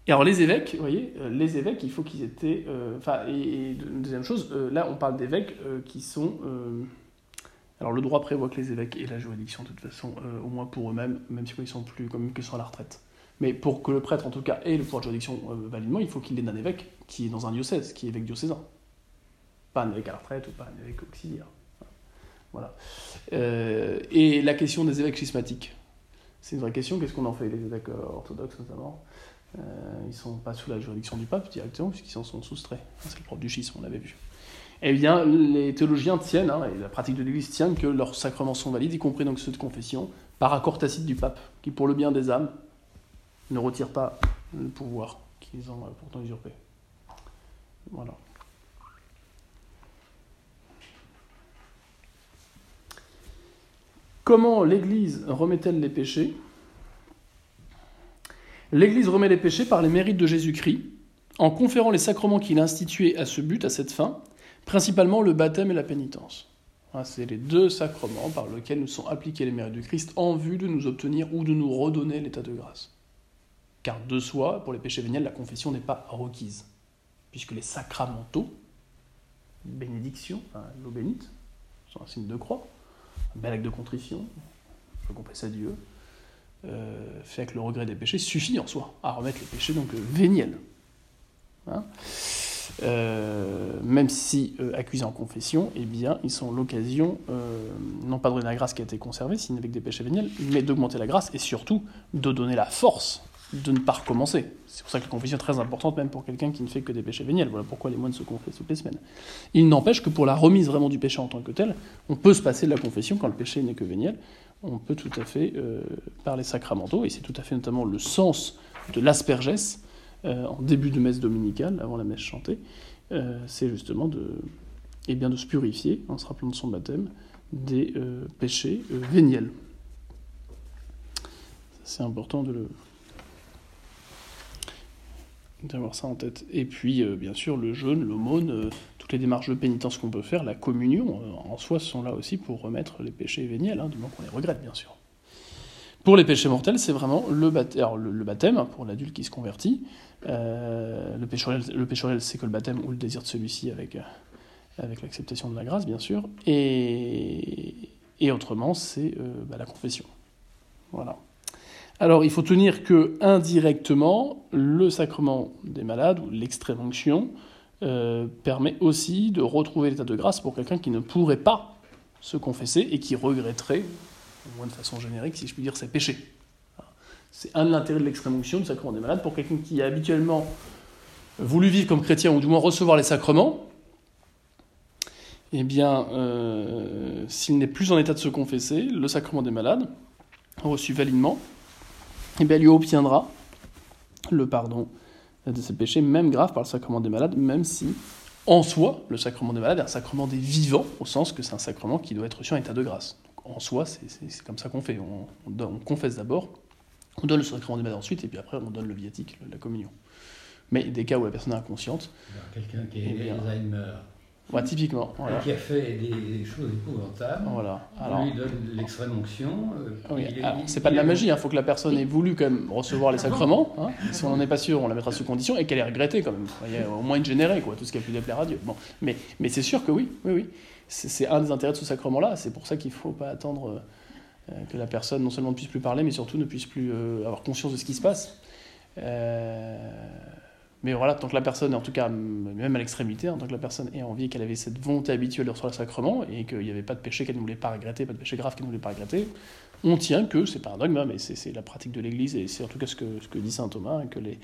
Et alors les évêques, vous voyez, euh, les évêques, il faut qu'ils étaient... Euh, enfin, et, deuxième chose, là on parle d'évêques qui sont... alors le droit prévoit que les évêques aient la juridiction de toute façon, au moins pour eux-mêmes, même si ils sont plus comme qu'ils sont à la retraite. Mais pour que le prêtre, en tout cas, ait le pouvoir de juridiction euh, validement, il faut qu'il ait un évêque qui est dans un diocèse, qui est évêque diocésain. Pas un évêque à la retraite ou pas un évêque auxiliaire. Voilà. Euh, et la question des évêques schismatiques, c'est une vraie question. Qu'est-ce qu'on en fait, les évêques euh, orthodoxes notamment? Ils ne sont pas sous la juridiction du pape directement, puisqu'ils s'en sont soustraits. C'est le propre du schisme, on l'avait vu. Eh bien, les théologiens tiennent, hein, et la pratique de l'Église tient, que leurs sacrements sont valides, y compris donc ceux de confession, par accord tacite du pape, qui, pour le bien des âmes, ne retire pas le pouvoir qu'ils ont pourtant usurpé. Voilà. Comment l'Église remet-elle les péchés? L'Église remet les péchés par les mérites de Jésus-Christ, en conférant les sacrements qu'il a institués à ce but, à cette fin, principalement le baptême et la pénitence. C'est les deux sacrements par lesquels nous sont appliqués les mérites du Christ en vue de nous obtenir ou de nous redonner l'état de grâce. Car de soi, pour les péchés véniels, la confession n'est pas requise, puisque les sacramentaux, bénédiction, l'eau bénite, sont un signe de croix, un bel acte de contrition, je confesse à Dieu, euh, fait avec le regret des péchés, suffit en soi à remettre les péchés donc euh, véniels. Hein? Euh, même si accusés en confession, eh ils sont l'occasion, non pas de donner la grâce qui a été conservée, sinon avec des péchés véniels, mais d'augmenter la grâce et surtout de donner la force de ne pas recommencer. C'est pour ça que la confession est très importante, même pour quelqu'un qui ne fait que des péchés véniels. Voilà pourquoi les moines se confessent toutes les semaines. Il n'empêche que pour la remise vraiment du péché en tant que tel, on peut se passer de la confession quand le péché n'est que véniel. On peut tout à fait euh, par sacramentaux, et c'est tout à fait notamment le sens de l'aspergès euh, en début de messe dominicale, avant la messe chantée, euh, c'est justement de, eh bien, de se purifier, en se rappelant de son baptême, des péchés véniels. C'est important de le, d'avoir ça en tête. Et puis, euh, bien sûr, le jeûne, l'aumône, euh, toutes les démarches de pénitence qu'on peut faire, la communion, euh, en soi, sont là aussi pour remettre les péchés véniels, hein, du moment qu'on les regrette, bien sûr. Pour les péchés mortels, c'est vraiment le, baptême, hein, pour l'adulte qui se convertit. le péché le c'est que le baptême ou le désir de celui-ci avec, avec l'acceptation de la grâce, bien sûr. Et, et autrement, c'est bah, la confession. Voilà. Alors il faut tenir que indirectement, le sacrement des malades ou l'extrême onction euh, permet aussi de retrouver l'état de grâce pour quelqu'un qui ne pourrait pas se confesser et qui regretterait, au moins de façon générique, si je puis dire, ses péchés. C'est un de l'intérêt de l'extrême onction, du sacrement des malades, pour quelqu'un qui a habituellement voulu vivre comme chrétien ou du moins recevoir les sacrements, eh bien, euh, s'il n'est plus en état de se confesser, le sacrement des malades, reçu validement, eh bien, lui obtiendra le pardon de ses péchés, même graves par le sacrement des malades, même si, en soi, le sacrement des malades est un sacrement des vivants, au sens que c'est un sacrement qui doit être reçu en état de grâce. en soi, c'est comme ça qu'on fait. On, on, confesse d'abord, on donne le sacrement des malades ensuite, et puis après, on donne le viatique, la communion. Mais des cas où la personne est inconsciente. Quelqu'un qui est eh Alzheimer, Ouais, typiquement. Voilà. qui a fait des choses épouvantables. Voilà. On Alors, lui donne l'extrême onction. euh, oui, il il- c'est pas de il la magie, il faut que la personne ait voulu quand même recevoir les sacrements. hein. Si on n'en est pas sûr, on la mettra sous condition et qu'elle ait regretté quand même. Vous voyez, au moins une générée, quoi, tout ce qui a pu déplaire à Dieu. Bon. Mais, mais c'est sûr que oui, oui, oui. C'est un des intérêts de ce sacrement-là. C'est pour ça qu'il ne faut pas attendre euh, euh, que la personne non seulement ne puisse plus parler, mais surtout ne puisse plus avoir conscience de ce qui se passe. Euh, mais voilà, tant que la personne, en tout cas, même à l'extrémité, hein, tant que la personne ait envie qu'elle avait cette volonté habituelle de recevoir le sacrement et qu'il n'y avait pas de péché qu'elle ne voulait pas regretter, pas de péché grave qu'elle ne voulait pas regretter, on tient que, c'est pas un dogme, hein, mais c'est la pratique de l'Église et c'est en tout cas ce que, ce que dit saint Thomas, hein, que les,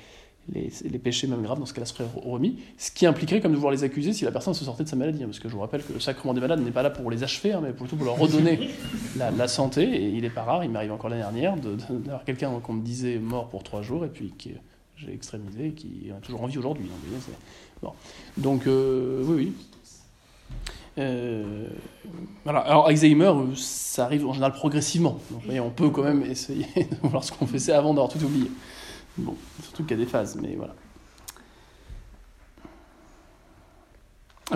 les, les péchés, même graves, dans ce cas-là, seraient remis. Ce qui impliquerait comme de vouloir les accuser si la personne se sortait de sa maladie. parce que je vous rappelle que le sacrement des malades n'est pas là pour les achever, mais plutôt pour leur redonner la, la santé. Et il n'est pas rare, il m'arrive encore l'année dernière, de- de- d'avoir quelqu'un qu'on me disait mort pour trois jours et puis qui j'ai extrémisé qui a toujours envie aujourd'hui. hein, bon. Donc, euh, oui, oui. Euh, voilà. Alors, Alzheimer, euh, ça arrive en général progressivement. Donc, voyez, on peut quand même essayer de voir ce qu'on faisait avant d'avoir tout oublié. Bon, surtout qu'il y a des phases, mais voilà.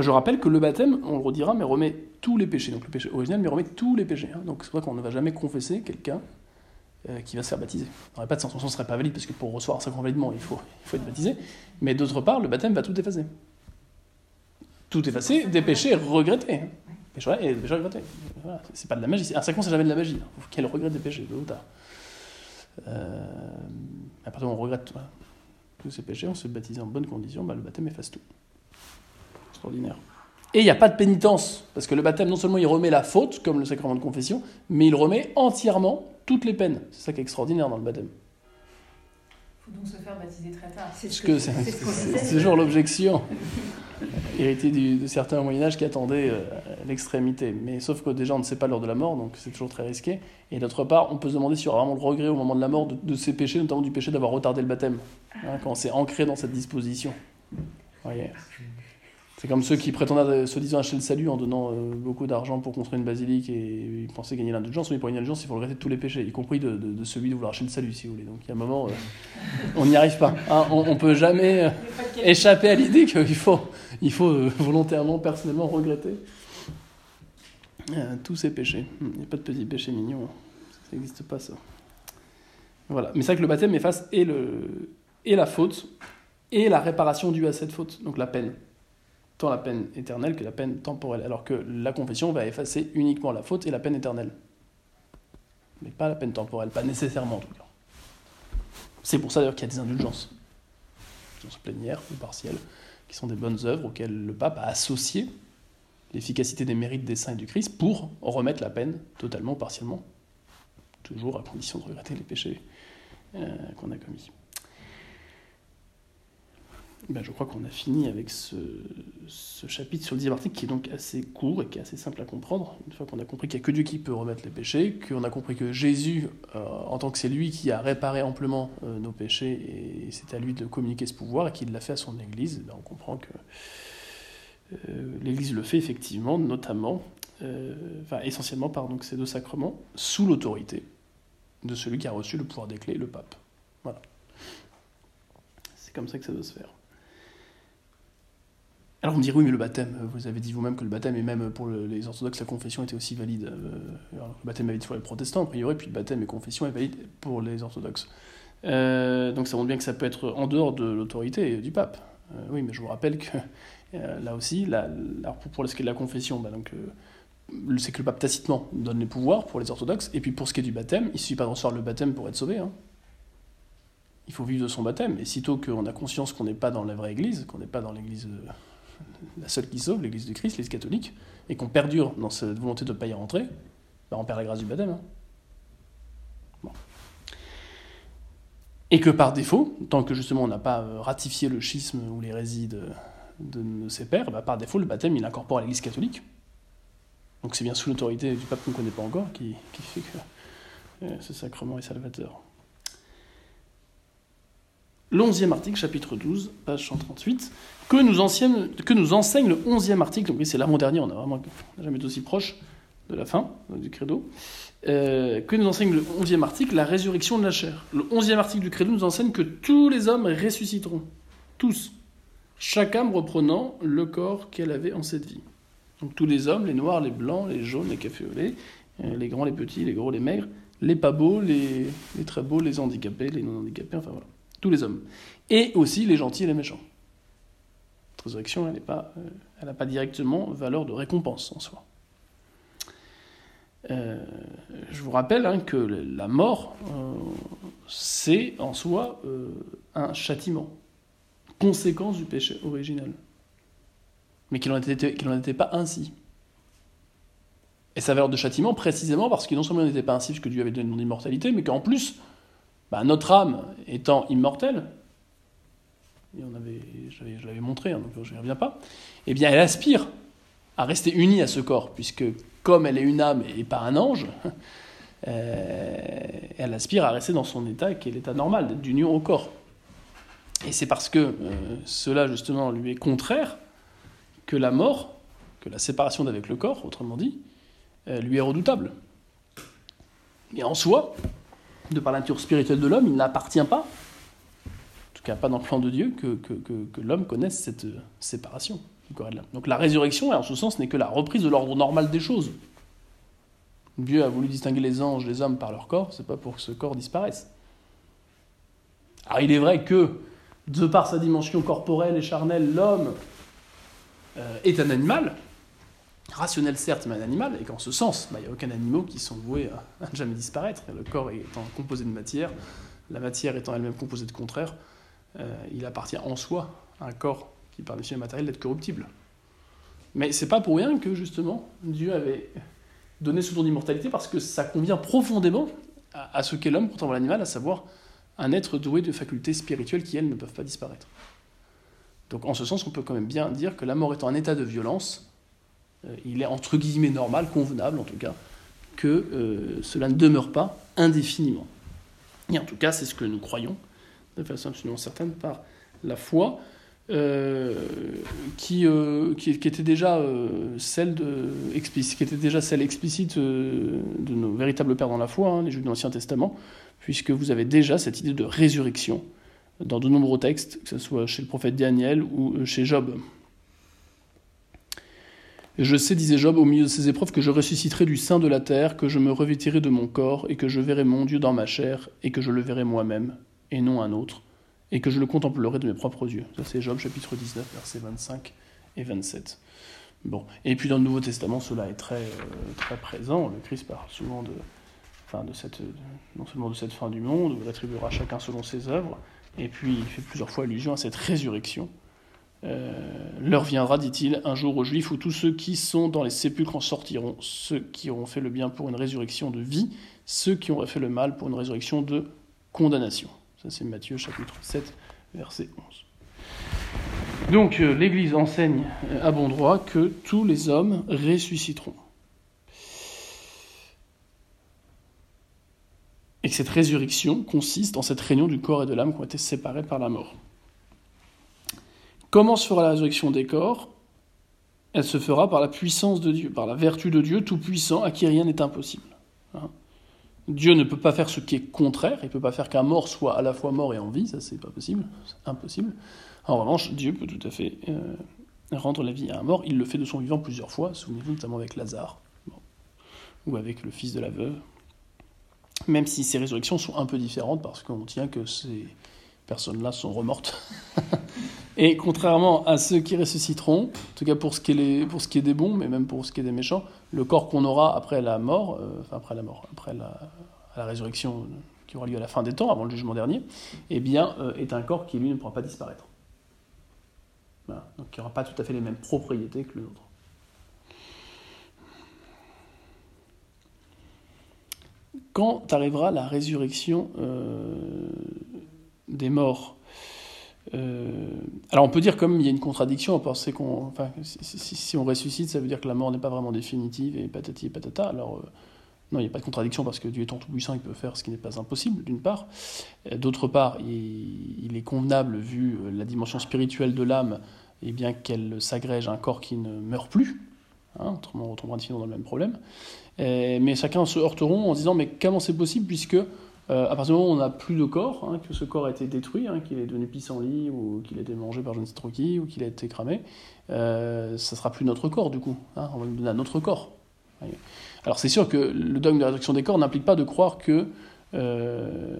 Je rappelle que le baptême, on le redira, mais remet tous les péchés. Donc le péché original, mais remet tous les péchés. hein. Donc c'est vrai qu'on ne va jamais confesser quelqu'un qui va se faire baptiser. Ça n'aurait pas de sens, ce ne serait pas valide, parce que pour recevoir un sacrement validement, il faut, il faut être baptisé. Mais d'autre part, le baptême va tout effacer. Tout effacer des péchés regrettés. hein. Péchés et péchés regrettés. Voilà. C'est pas de la magie. Un sacrement, c'est jamais de la magie. Il faut regrette des péchés, tôt ou tard. Euh, à partir du moment où on regrette voilà, tous ces péchés, on se baptise en bonnes conditions, bah, le baptême efface tout. Extraordinaire. Et il n'y a pas de pénitence, parce que le baptême, non seulement il remet la faute, comme le sacrement de confession, mais il remet entièrement toutes les peines. C'est ça qui est extraordinaire dans le baptême. faut donc se faire baptiser très tard. C'est ce que que c'est ce toujours l'objection héritée du- de certains au Moyen-Âge qui attendaient euh, l'extrémité. Mais sauf que déjà, on ne sait pas l'heure de la mort, donc c'est toujours très risqué. Et d'autre part, on peut se demander s'il y aura vraiment le regret au moment de la mort de, de ces péchés, notamment du péché d'avoir retardé le baptême, hein, quand on s'est ancré dans cette disposition. Voyez. C'est comme ceux qui prétendaient, se disant acheter le salut en donnant euh, beaucoup d'argent pour construire une basilique et ils pensaient gagner l'indulgence. Oui, pour gagner l'indulgence, il faut regretter tous les péchés, y compris de, celui de vouloir acheter le salut, si vous voulez. Donc il y a un moment, euh, on n'y arrive pas. hein. on, on peut jamais. euh, échapper à l'idée qu'il faut, il faut euh, volontairement, personnellement regretter euh, tous ces péchés. Il n'y a pas de petits péchés mignons. Ça n'existe pas, ça. Voilà. Mais c'est vrai que le baptême efface et, le, et la faute et la réparation due à cette faute, donc la peine. La peine éternelle que la peine temporelle. Alors que la confession va effacer uniquement la faute et la peine éternelle. Mais pas la peine temporelle, pas nécessairement en tout cas. C'est pour ça d'ailleurs qu'il y a des indulgences indulgences plénières ou partielles, qui sont des bonnes œuvres auxquelles le pape a associé l'efficacité des mérites des saints et du Christ pour remettre la peine totalement ou partiellement, toujours à condition de regretter les péchés euh, qu'on a commis. Ben, je crois qu'on a fini avec ce, chapitre sur le dixième article qui est donc assez court et qui est assez simple à comprendre. Une fois qu'on a compris qu'il n'y a que Dieu qui peut remettre les péchés, qu'on a compris que Jésus, euh, en tant que c'est lui qui a réparé amplement euh, nos péchés, et c'est à lui de communiquer ce pouvoir, et qu'il l'a fait à son Église, ben, on comprend que euh, l'Église le fait effectivement, notamment, enfin essentiellement par ces deux sacrements, sous l'autorité de celui qui a reçu le pouvoir des clés, le pape. Voilà. C'est comme ça que ça doit se faire. Alors on me dit oui mais le baptême, euh, vous avez dit vous-même que le baptême et même pour le- les orthodoxes la confession était aussi valide. euh, le baptême est valide pour les protestants a priori, puis le baptême et confession est valide pour les orthodoxes. Euh, donc ça montre bien que ça peut être en dehors de l'autorité du pape. Oui mais je vous rappelle que là aussi, alors pour, pour ce qui est de la confession, bah, donc, c'est que le pape tacitement donne les pouvoirs pour les orthodoxes, et puis pour ce qui est du baptême, il ne suffit pas de recevoir le baptême pour être sauvé. hein. Il faut vivre de son baptême, et sitôt qu'on a conscience qu'on n'est pas dans la vraie église, qu'on n'est pas dans l'église, la seule qui sauve, l'église du Christ, l'église catholique, et qu'on perdure dans cette volonté de ne pas y rentrer, bah, on perd la grâce du baptême. hein. Et que par défaut, tant que justement on n'a pas euh, ratifié le schisme ou l'hérésie de, de, de ses pères, bah, par défaut le baptême il incorpore l'église catholique. Donc c'est bien sous l'autorité du pape qu'on ne connaît pas encore qui, qui fait que euh, ce sacrement est salvateur. L'onzième article, chapitre 12, page 138, que nous, enseigne, que nous enseigne le onzième article, donc oui, c'est l'avant-dernier, on n'a vraiment jamais été aussi proche de la fin euh, du credo, euh, que nous enseigne le onzième article, la résurrection de la chair. Le onzième article du credo nous enseigne que tous les hommes ressusciteront. Tous. chaque âme reprenant le corps qu'elle avait en cette vie. Donc tous les hommes, les noirs, les blancs, les jaunes, les cafés au lait, euh, les grands, les petits, les gros, les maigres, les pas beaux, les, les très beaux, les handicapés, les non handicapés, enfin voilà, tous les hommes. Et aussi les gentils et les méchants. La résurrection, elle n'a pas, euh, pas directement valeur de récompense en soi. Euh, je vous rappelle hein, que la mort, euh, c'est en soi un châtiment, conséquence du péché original. Mais qu'il n'en était, pas ainsi. Et sa valeur de châtiment, précisément parce que non seulement n'était pas ainsi, puisque Dieu avait donné une immortalité, mais qu'en plus, bah, notre âme étant immortelle, et je l'avais montré, hein, donc je n'y reviens pas, eh bien elle aspire à rester unie à ce corps, puisque comme elle est une âme et pas un ange, euh, elle aspire à rester dans son état qui est l'état normal, d'être d'union au corps. Et c'est parce que euh, cela justement lui est contraire que la mort, que la séparation d'avec le corps, autrement dit, euh, lui est redoutable. Et en soi, de par la nature spirituelle de l'homme, il n'appartient pas, en tout cas pas dans le plan de Dieu, que, que- que- l'homme connaisse cette euh, séparation du corps de. Donc la résurrection, en ce sens, n'est que la reprise de l'ordre normal des choses. Dieu a voulu distinguer les anges des hommes par leur corps, c'est pas pour que ce corps disparaisse. Alors il est vrai que, de par sa dimension corporelle et charnelle, l'homme euh, est un animal, rationnel certes, mais un animal, et qu'en ce sens, bah, il n'y a aucun animal qui sont voués à, à jamais disparaître. Le corps étant composé de matière, la matière étant elle-même composée de contraires, euh, il appartient en soi à un corps qui, par définition matériel, d'être corruptible. Mais c'est pas pour rien que, justement, Dieu avait donné ce don d'immortalité, parce que ça convient profondément à, ce qu'est l'homme, contrairement à l'animal, à savoir un être doué de facultés spirituelles qui, elles, ne peuvent pas disparaître. Donc, en ce sens, on peut quand même bien dire que la mort étant un état de violence, il est entre guillemets normal, convenable en tout cas, que euh, cela ne demeure pas indéfiniment. Et en tout cas, c'est ce que nous croyons, de façon absolument certaine, par la foi, euh, qui, euh, était déjà euh, celle explicite, déjà celle explicite euh, de nos véritables pères dans la foi, hein, les Juifs de l'Ancien Testament, puisque vous avez déjà cette idée de résurrection dans de nombreux textes, que ce soit chez le prophète Daniel ou euh, chez Job. Je sais, disait Job, au milieu de ces épreuves, que je ressusciterai du sein de la terre, que je me revêtirai de mon corps, et que je verrai mon Dieu dans ma chair, et que je le verrai moi-même, et non un autre, et que je le contemplerai de mes propres yeux. Ça, c'est Job, chapitre 19, versets 25 et 27. Bon. Et puis dans le Nouveau Testament, cela est très, euh, très présent. Le Christ parle souvent de, enfin, de cette, non seulement de cette fin du monde, où il attribuera chacun selon ses œuvres, et puis il fait plusieurs fois allusion à cette résurrection. Euh, L'heure viendra, dit-il, un jour aux Juifs où tous ceux qui sont dans les sépulcres en sortiront, ceux qui auront fait le bien pour une résurrection de vie, ceux qui auraient fait le mal pour une résurrection de condamnation. Ça c'est Matthieu chapitre 7, verset 11. Donc euh, l'Église enseigne euh, à bon droit que tous les hommes ressusciteront. Et que cette résurrection consiste en cette réunion du corps et de l'âme qui ont été séparés par la mort. Comment se fera la résurrection des corps? Elle se fera par la puissance de Dieu, par la vertu de Dieu tout-puissant à qui rien n'est impossible. Hein. Dieu ne peut pas faire ce qui est contraire, il ne peut pas faire qu'un mort soit à la fois mort et en vie, ça c'est pas possible, c'est impossible. En revanche, Dieu peut tout à fait euh, rendre la vie à un mort, il le fait de son vivant plusieurs fois, souvenez-vous notamment avec Lazare, ou avec le fils de la veuve, même si ces résurrections sont un peu différentes parce qu'on tient que ces personnes-là sont remortes. Et contrairement à ceux qui ressusciteront, en tout cas pour ce qui est, pour ce qui est des bons, mais même pour ce qui est des méchants, le corps qu'on aura après la mort, euh, enfin après la mort, après la, résurrection qui aura lieu à la fin des temps, avant le jugement dernier, eh bien, euh, est un corps qui lui ne pourra pas disparaître. Donc il n'aura pas tout à fait les mêmes propriétés que le nôtre. Quand arrivera la résurrection euh, des morts euh, alors on peut dire comme il y a une contradiction, on pensait qu'on, si, on ressuscite, ça veut dire que la mort n'est pas vraiment définitive et patati et patata. Alors euh, non, il n'y a pas de contradiction parce que Dieu étant tout puissant, il peut faire ce qui n'est pas impossible, d'une part. Euh, D'autre part, il, est convenable vu la dimension spirituelle de l'âme, et bien qu'elle s'agrège à un corps qui ne meurt plus. Hein, autrement, on retombera dans le même problème. Mais chacun se heurteront en se disant mais comment c'est possible puisque Euh, à partir du moment où on n'a plus de corps, hein, que ce corps a été détruit, hein, qu'il est devenu pissenlit, ou qu'il a été mangé par je ne sais trop qui, ou qu'il a été cramé, euh, ça sera plus notre corps du coup. hein, on va le donner à notre corps. Alors c'est sûr que le dogme de la résurrection des corps n'implique pas de croire que euh,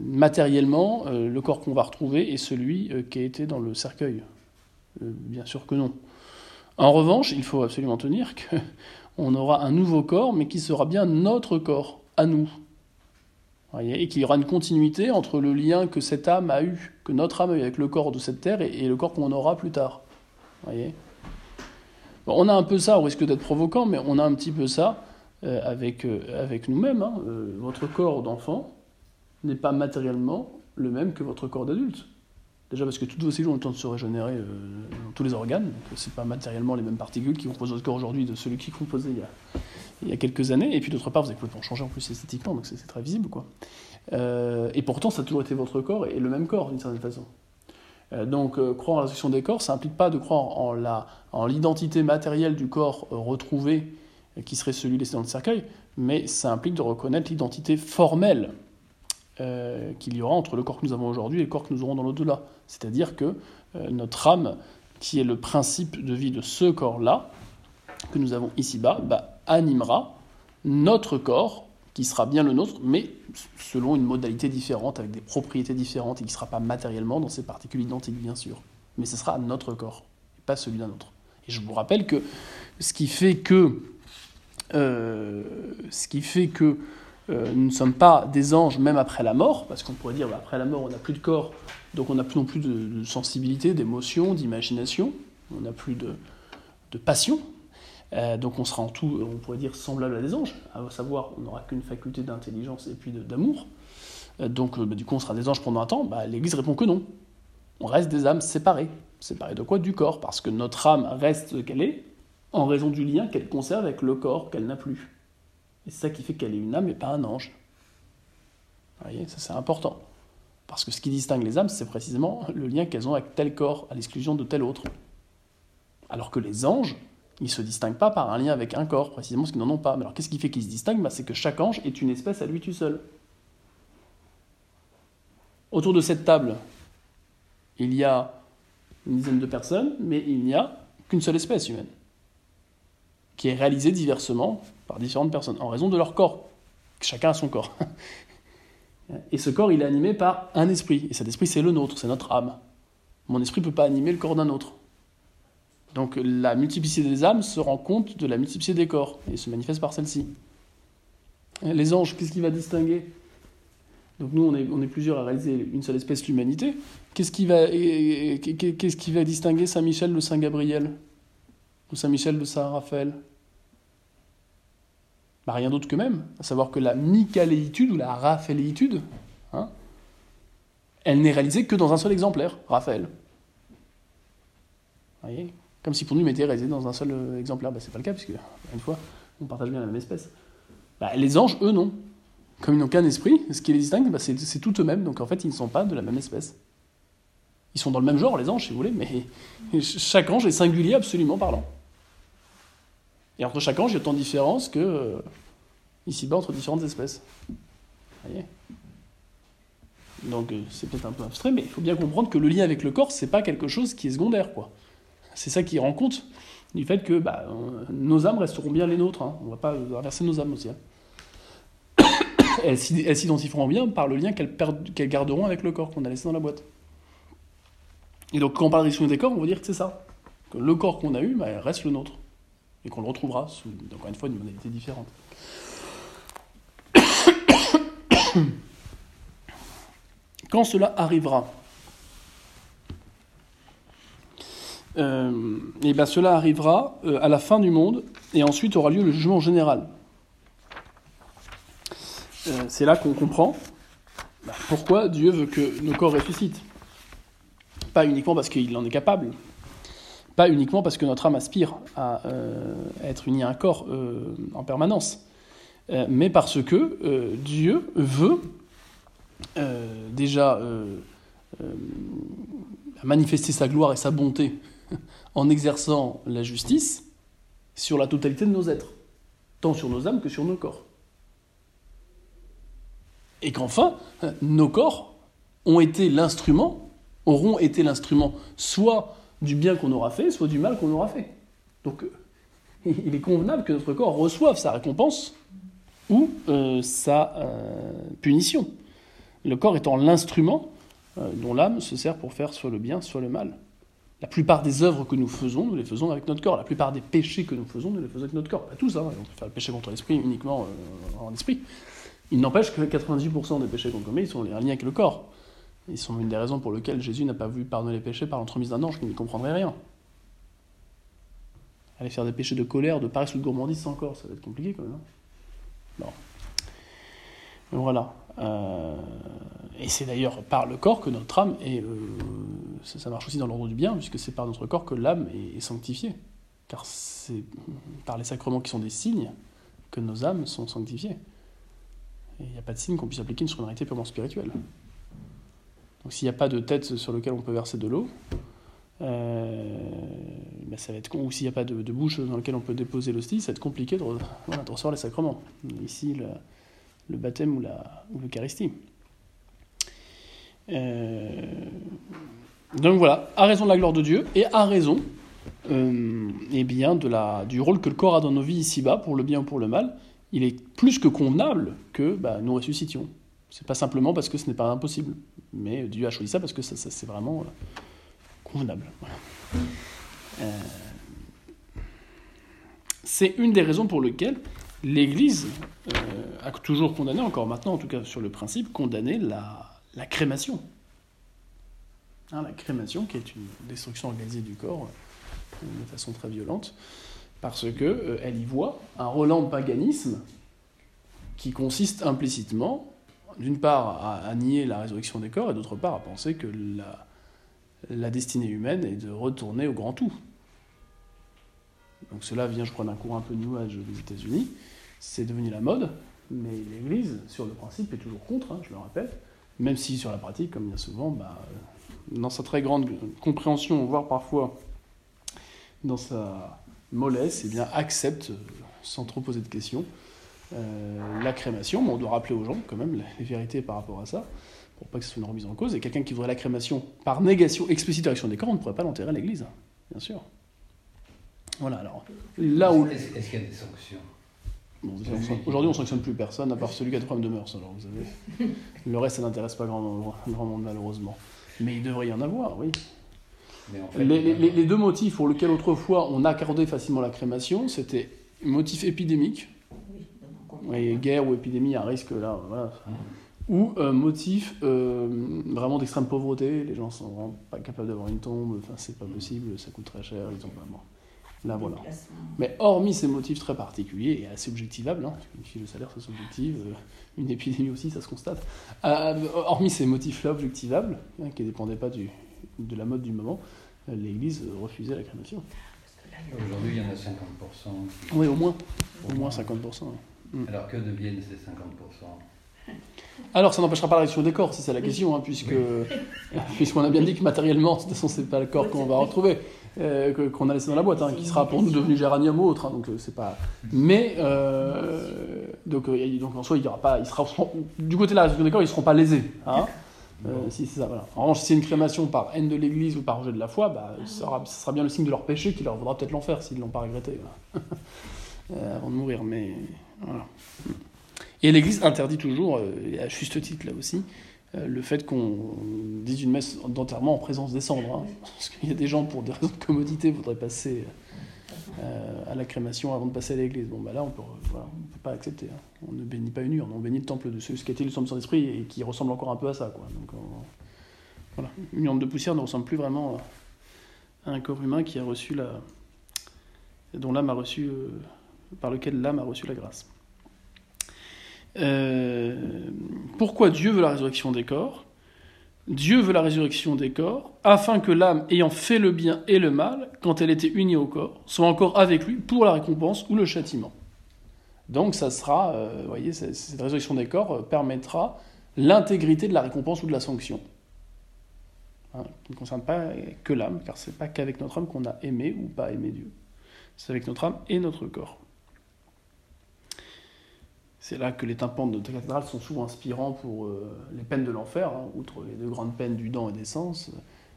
matériellement, euh, le corps qu'on va retrouver est celui qui a été dans le cercueil. Bien sûr que non. En revanche, il faut absolument tenir que on aura un nouveau corps, mais qui sera bien notre corps, à nous. Et qu'il y aura une continuité entre le lien que cette âme a eu, que notre âme a eu avec le corps de cette terre et, le corps qu'on aura plus tard. Voyez on a un peu ça, au risque d'être provoquant, mais on a un petit peu ça euh, avec, euh, avec nous-mêmes. hein. Euh, votre corps d'enfant n'est pas matériellement le même que votre corps d'adulte. Déjà parce que toutes vos cellules ont le temps de se régénérer euh, dans tous les organes, donc c'est pas matériellement les mêmes particules qui composent votre corps aujourd'hui de celui qui composait il y a, il y a quelques années. Et puis d'autre part, vous avez complètement changé en plus esthétiquement, donc c'est très visible. quoi. Euh, et pourtant, ça a toujours été votre corps et le même corps d'une certaine façon. Euh, donc euh, croire en la résurrection des corps, ça implique pas de croire en l'identité matérielle du corps euh, retrouvé, euh, qui serait celui laissé dans le cercueil, mais ça implique de reconnaître l'identité formelle euh, qu'il y aura entre le corps que nous avons aujourd'hui et le corps que nous aurons dans l'au-delà. C'est-à-dire que euh, notre âme, qui est le principe de vie de ce corps-là, que nous avons ici-bas, bah, animera notre corps, qui sera bien le nôtre, mais selon une modalité différente, avec des propriétés différentes, et qui ne sera pas matériellement dans ses particules identiques, bien sûr. Mais ce sera notre corps, et pas celui d'un autre. Et je vous rappelle que ce qui fait que, euh, ce qui fait que euh, nous ne sommes pas des anges même après la mort, parce qu'on pourrait dire bah, après la mort on n'a plus de corps, donc on n'a plus non plus de, sensibilité, d'émotion, d'imagination, on n'a plus de, passion, euh, donc on sera en tout, on pourrait dire, semblable à des anges, à savoir on n'aura qu'une faculté d'intelligence et puis d'amour. Euh, donc bah, du coup on sera des anges pendant un temps, bah, l'Église répond que non. On reste des âmes séparées. Séparées de quoi? Du corps, parce que notre âme reste ce qu'elle est, en raison du lien qu'elle conserve avec le corps qu'elle n'a plus. Et c'est ça qui fait qu'elle est une âme et pas un ange. Vous voyez, ça c'est important. Parce que ce qui distingue les âmes, c'est précisément le lien qu'elles ont avec tel corps, à l'exclusion de tel autre. Alors que les anges, ils ne se distinguent pas par un lien avec un corps, précisément parce qu'ils n'en ont pas. Mais alors qu'est-ce qui fait qu'ils se distinguent? Bah, C'est que chaque ange est une espèce à lui tout seul. Autour de cette table, il y a une dizaine de personnes, mais il n'y a qu'une seule espèce humaine, qui est réalisée diversement par différentes personnes, en raison de leur corps. Chacun a son corps. Et ce corps, il est animé par un esprit. Et cet esprit, c'est le nôtre, c'est notre âme. Mon esprit ne peut pas animer le corps d'un autre. Donc la multiplicité des âmes se rend compte de la multiplicité des corps et se manifeste par celle-ci. Les anges, qu'est-ce qui va distinguer? Donc nous, on est, on est plusieurs à réaliser une seule espèce, l'humanité. Qu'est-ce qui, qui va distinguer Saint-Michel de Saint-Gabriel? Ou Saint-Michel de Saint-Raphaël? Bah, Rien d'autre que même, à savoir que la michaléitude ou la raphaéléitude, hein, elle n'est réalisée que dans un seul exemplaire, Raphaël. Vous voyez Comme si pour nous, il m'était réalisé dans un seul euh, exemplaire. Bah, c'est pas le cas, puisque, une fois, on partage bien la même espèce. Bah, les anges, eux, non. Comme ils n'ont qu'un esprit, ce qui les distingue, bah, c'est tout eux-mêmes. Donc en fait, ils ne sont pas de la même espèce. Ils sont dans le même genre, les anges, si vous voulez, mais ch- chaque ange est singulier absolument parlant. Et entre chaque ange, il y a autant de différences que euh, ici-bas entre différentes espèces. Vous voyez? Donc euh, c'est peut-être un peu abstrait, mais il faut bien comprendre que le lien avec le corps, c'est pas quelque chose qui est secondaire, quoi. C'est ça qui rend compte du fait que bah, euh, nos âmes resteront bien les nôtres. hein. On va pas inverser nos âmes aussi. hein. elles s'id- elles s'identifieront bien par le lien qu'elles garderont avec le corps qu'on a laissé dans la boîte. Et donc, quand on parle de des corps, on va dire que c'est ça. Que le corps qu'on a eu bah, reste le nôtre. Et qu'on le retrouvera sous, encore une fois, une modalité différente. Quand cela arrivera, euh, et ben cela arrivera euh, à la fin du monde, et ensuite aura lieu le jugement général. Euh, c'est là qu'on comprend bah, pourquoi Dieu veut que nos corps ressuscitent. Pas uniquement parce qu'il en est capable, pas uniquement parce que notre âme aspire à euh, être unie à un corps euh, en permanence, euh, mais parce que Dieu veut déjà manifester sa gloire et sa bonté en exerçant la justice sur la totalité de nos êtres, tant sur nos âmes que sur nos corps. Et qu'enfin, nos corps ont été l'instrument, auront été l'instrument soit du bien qu'on aura fait, soit du mal qu'on aura fait. Donc il est convenable que notre corps reçoive sa récompense ou euh, sa euh, punition. Le corps étant l'instrument euh, dont l'âme se sert pour faire soit le bien, soit le mal. La plupart des œuvres que nous faisons, nous les faisons avec notre corps. La plupart des péchés que nous faisons, nous les faisons avec notre corps. Pas tous, hein. on peut faire le péché contre l'esprit uniquement en esprit. Il n'empêche que 98% des péchés qu'on commet, ils sont en lien avec le corps. Ils sont une des raisons pour lesquelles Jésus n'a pas voulu pardonner les péchés par l'entremise d'un ange qui ne comprendrait rien. Aller faire des péchés de colère, de paresse ou de gourmandise corps, ça va être compliqué quand même. Hein. bon. Voilà. Euh, et c'est d'ailleurs par le corps que notre âme est. Euh, ça, marche aussi dans l'ordre du bien, puisque c'est par notre corps que l'âme est, sanctifiée. Car c'est par les sacrements qui sont des signes que nos âmes sont sanctifiées. Et il n'y a pas de signe qu'on puisse appliquer une réalité purement spirituelle. Donc s'il n'y a pas de tête sur laquelle on peut verser de l'eau, euh, ben ça va être. Ou s'il n'y a pas de, bouche dans laquelle on peut déposer l'hostie, ça va être compliqué de, recevoir les sacrements. Ici, le, baptême ou l'Eucharistie. Euh, donc voilà, à raison de la gloire de Dieu et à raison euh, eh bien, de du rôle que le corps a dans nos vies ici-bas, pour le bien ou pour le mal, il est plus que convenable que bah, nous ressuscitions. C'est pas simplement parce que ce n'est pas impossible, mais Dieu a choisi ça parce que ça, c'est vraiment euh, convenable. Euh, c'est une des raisons pour lesquelles l'Église euh, a toujours condamné, encore maintenant en tout cas sur le principe, condamné la, la crémation. Hein, la crémation qui est une destruction organisée du corps de façon très violente, parce qu'elle elle y voit un relan de paganisme qui consiste implicitement d'une part, à, nier la résurrection des corps, et d'autre part, à penser que la, destinée humaine est de retourner au grand tout. Donc cela vient, je crois, d'un cours un peu New des États-Unis. C'est devenu la mode, mais l'Église, sur le principe, est toujours contre, hein, je le répète, même si sur la pratique, comme bien souvent, bah, dans sa très grande compréhension, voire parfois dans sa mollesse, eh bien, accepte, euh, sans trop poser de questions, la crémation, mais on doit rappeler aux gens quand même les vérités par rapport à ça, pour pas que ce soit une remise en cause. Et quelqu'un qui voudrait la crémation par négation explicite de des corps, on ne pourrait pas l'enterrer à l'église, bien sûr. Voilà, alors là où. Est-ce qu'il y a des sanctions? Aujourd'hui, on sanctionne plus personne, à part celui qui a des problèmes de mœurs. Alors, vous savez. Le reste, ça n'intéresse pas grand, grand monde, malheureusement. Mais il devrait y en avoir, oui. les, deux motifs pour lesquels autrefois on accordait facilement la crémation, c'était motif épidémique, guerre ou épidémie à risque, là, voilà. Ou euh, motif euh, vraiment d'extrême pauvreté, les gens sont vraiment pas capables d'avoir une tombe, enfin c'est pas possible, ça coûte très cher, ils ont pas mort. Là voilà. Mais hormis ces motifs très particuliers et assez objectivables, hein, le salaire ça s'objective, euh, une épidémie aussi ça se constate, hormis ces motifs-là objectivables, hein, qui ne dépendaient pas du, de la mode du moment, l'Église refusait la crémation. Aujourd'hui il y en a 50%. Oui au moins, au moins 50%. Mm. Alors que deviennent ces 50% alors, ça n'empêchera pas la réaction des corps, si c'est la question, hein, puisque puisqu'on a bien dit que matériellement, de toute façon, c'est pas le corps qu'on va retrouver, euh, qu'on a laissé dans la boîte, hein, qui sera pour nous devenu géranium ou autre. Hein, donc, euh, c'est pas. Mais euh, donc, donc, en soi, il y aura pas, il sera du côté de la réaction des corps, ils seront pas lésés. si c'est ça, voilà. En revanche, si c'est une crémation par haine de l'Église ou par rejet de la foi, bah, ça, sera, bien le signe de leur péché qui leur vaudra peut-être l'enfer s'ils l'ont pas regretté avant de mourir. Mais et l'Église interdit toujours, euh, et à juste titre là aussi, euh, le fait qu'on dise une messe d'enterrement en présence des cendres. Hein. parce qu'il y a des gens, pour des raisons de commodité, voudraient passer euh, à la crémation avant de passer à l'église. Bon, bah là, on peut, ne peut pas accepter. Hein. On ne bénit pas une urne, on bénit le temple de ce, qui été le de son esprit et qui ressemble encore un peu à ça. Quoi. Donc, voilà. Une urne de poussière ne ressemble plus vraiment à un corps humain qui a reçu la. dont l'âme a reçu. par lequel l'âme a reçu la grâce. Euh, pourquoi Dieu veut la résurrection des corps? Dieu veut la résurrection des corps afin que l'âme, ayant fait le bien et le mal, quand elle était unie au corps, soit encore avec lui pour la récompense ou le châtiment. Donc ça sera, euh, vous voyez, cette résurrection des corps euh, permettra l'intégrité de la récompense ou de la sanction. Hein, qui ne concerne pas que l'âme, car c'est pas qu'avec notre âme qu'on a aimé ou pas aimé Dieu. C'est avec notre âme et notre corps. C'est là que les tympans de notre cathédrale sont souvent inspirants pour euh, les peines de l'enfer, hein. outre les deux grandes peines du dent et des sens.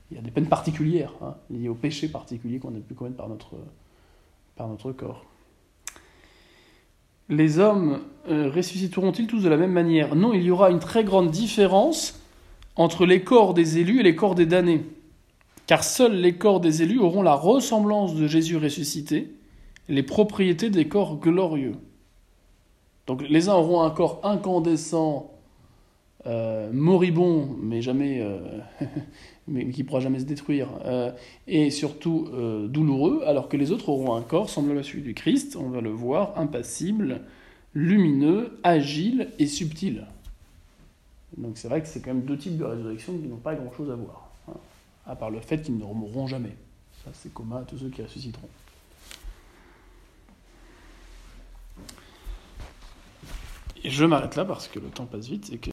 Il y a des peines particulières, hein, liées au péché particulier qu'on a pu commettre par notre, par notre corps. Les hommes euh, ressusciteront-ils tous de la même manière? Non, il y aura une très grande différence entre les corps des élus et les corps des damnés. Car seuls les corps des élus auront la ressemblance de Jésus ressuscité, les propriétés des corps glorieux. Donc les uns auront un corps incandescent, euh, moribond, mais jamais, euh, mais qui pourra jamais se détruire, euh, et surtout euh, douloureux, alors que les autres auront un corps semblable à celui du Christ. On va le voir impassible, lumineux, agile et subtil. Donc c'est vrai que c'est quand même deux types de résurrection qui n'ont pas grand-chose à voir, hein, à part le fait qu'ils ne mourront jamais. Ça c'est commun à tous ceux qui ressusciteront. Et je m'arrête là parce que le temps passe vite et que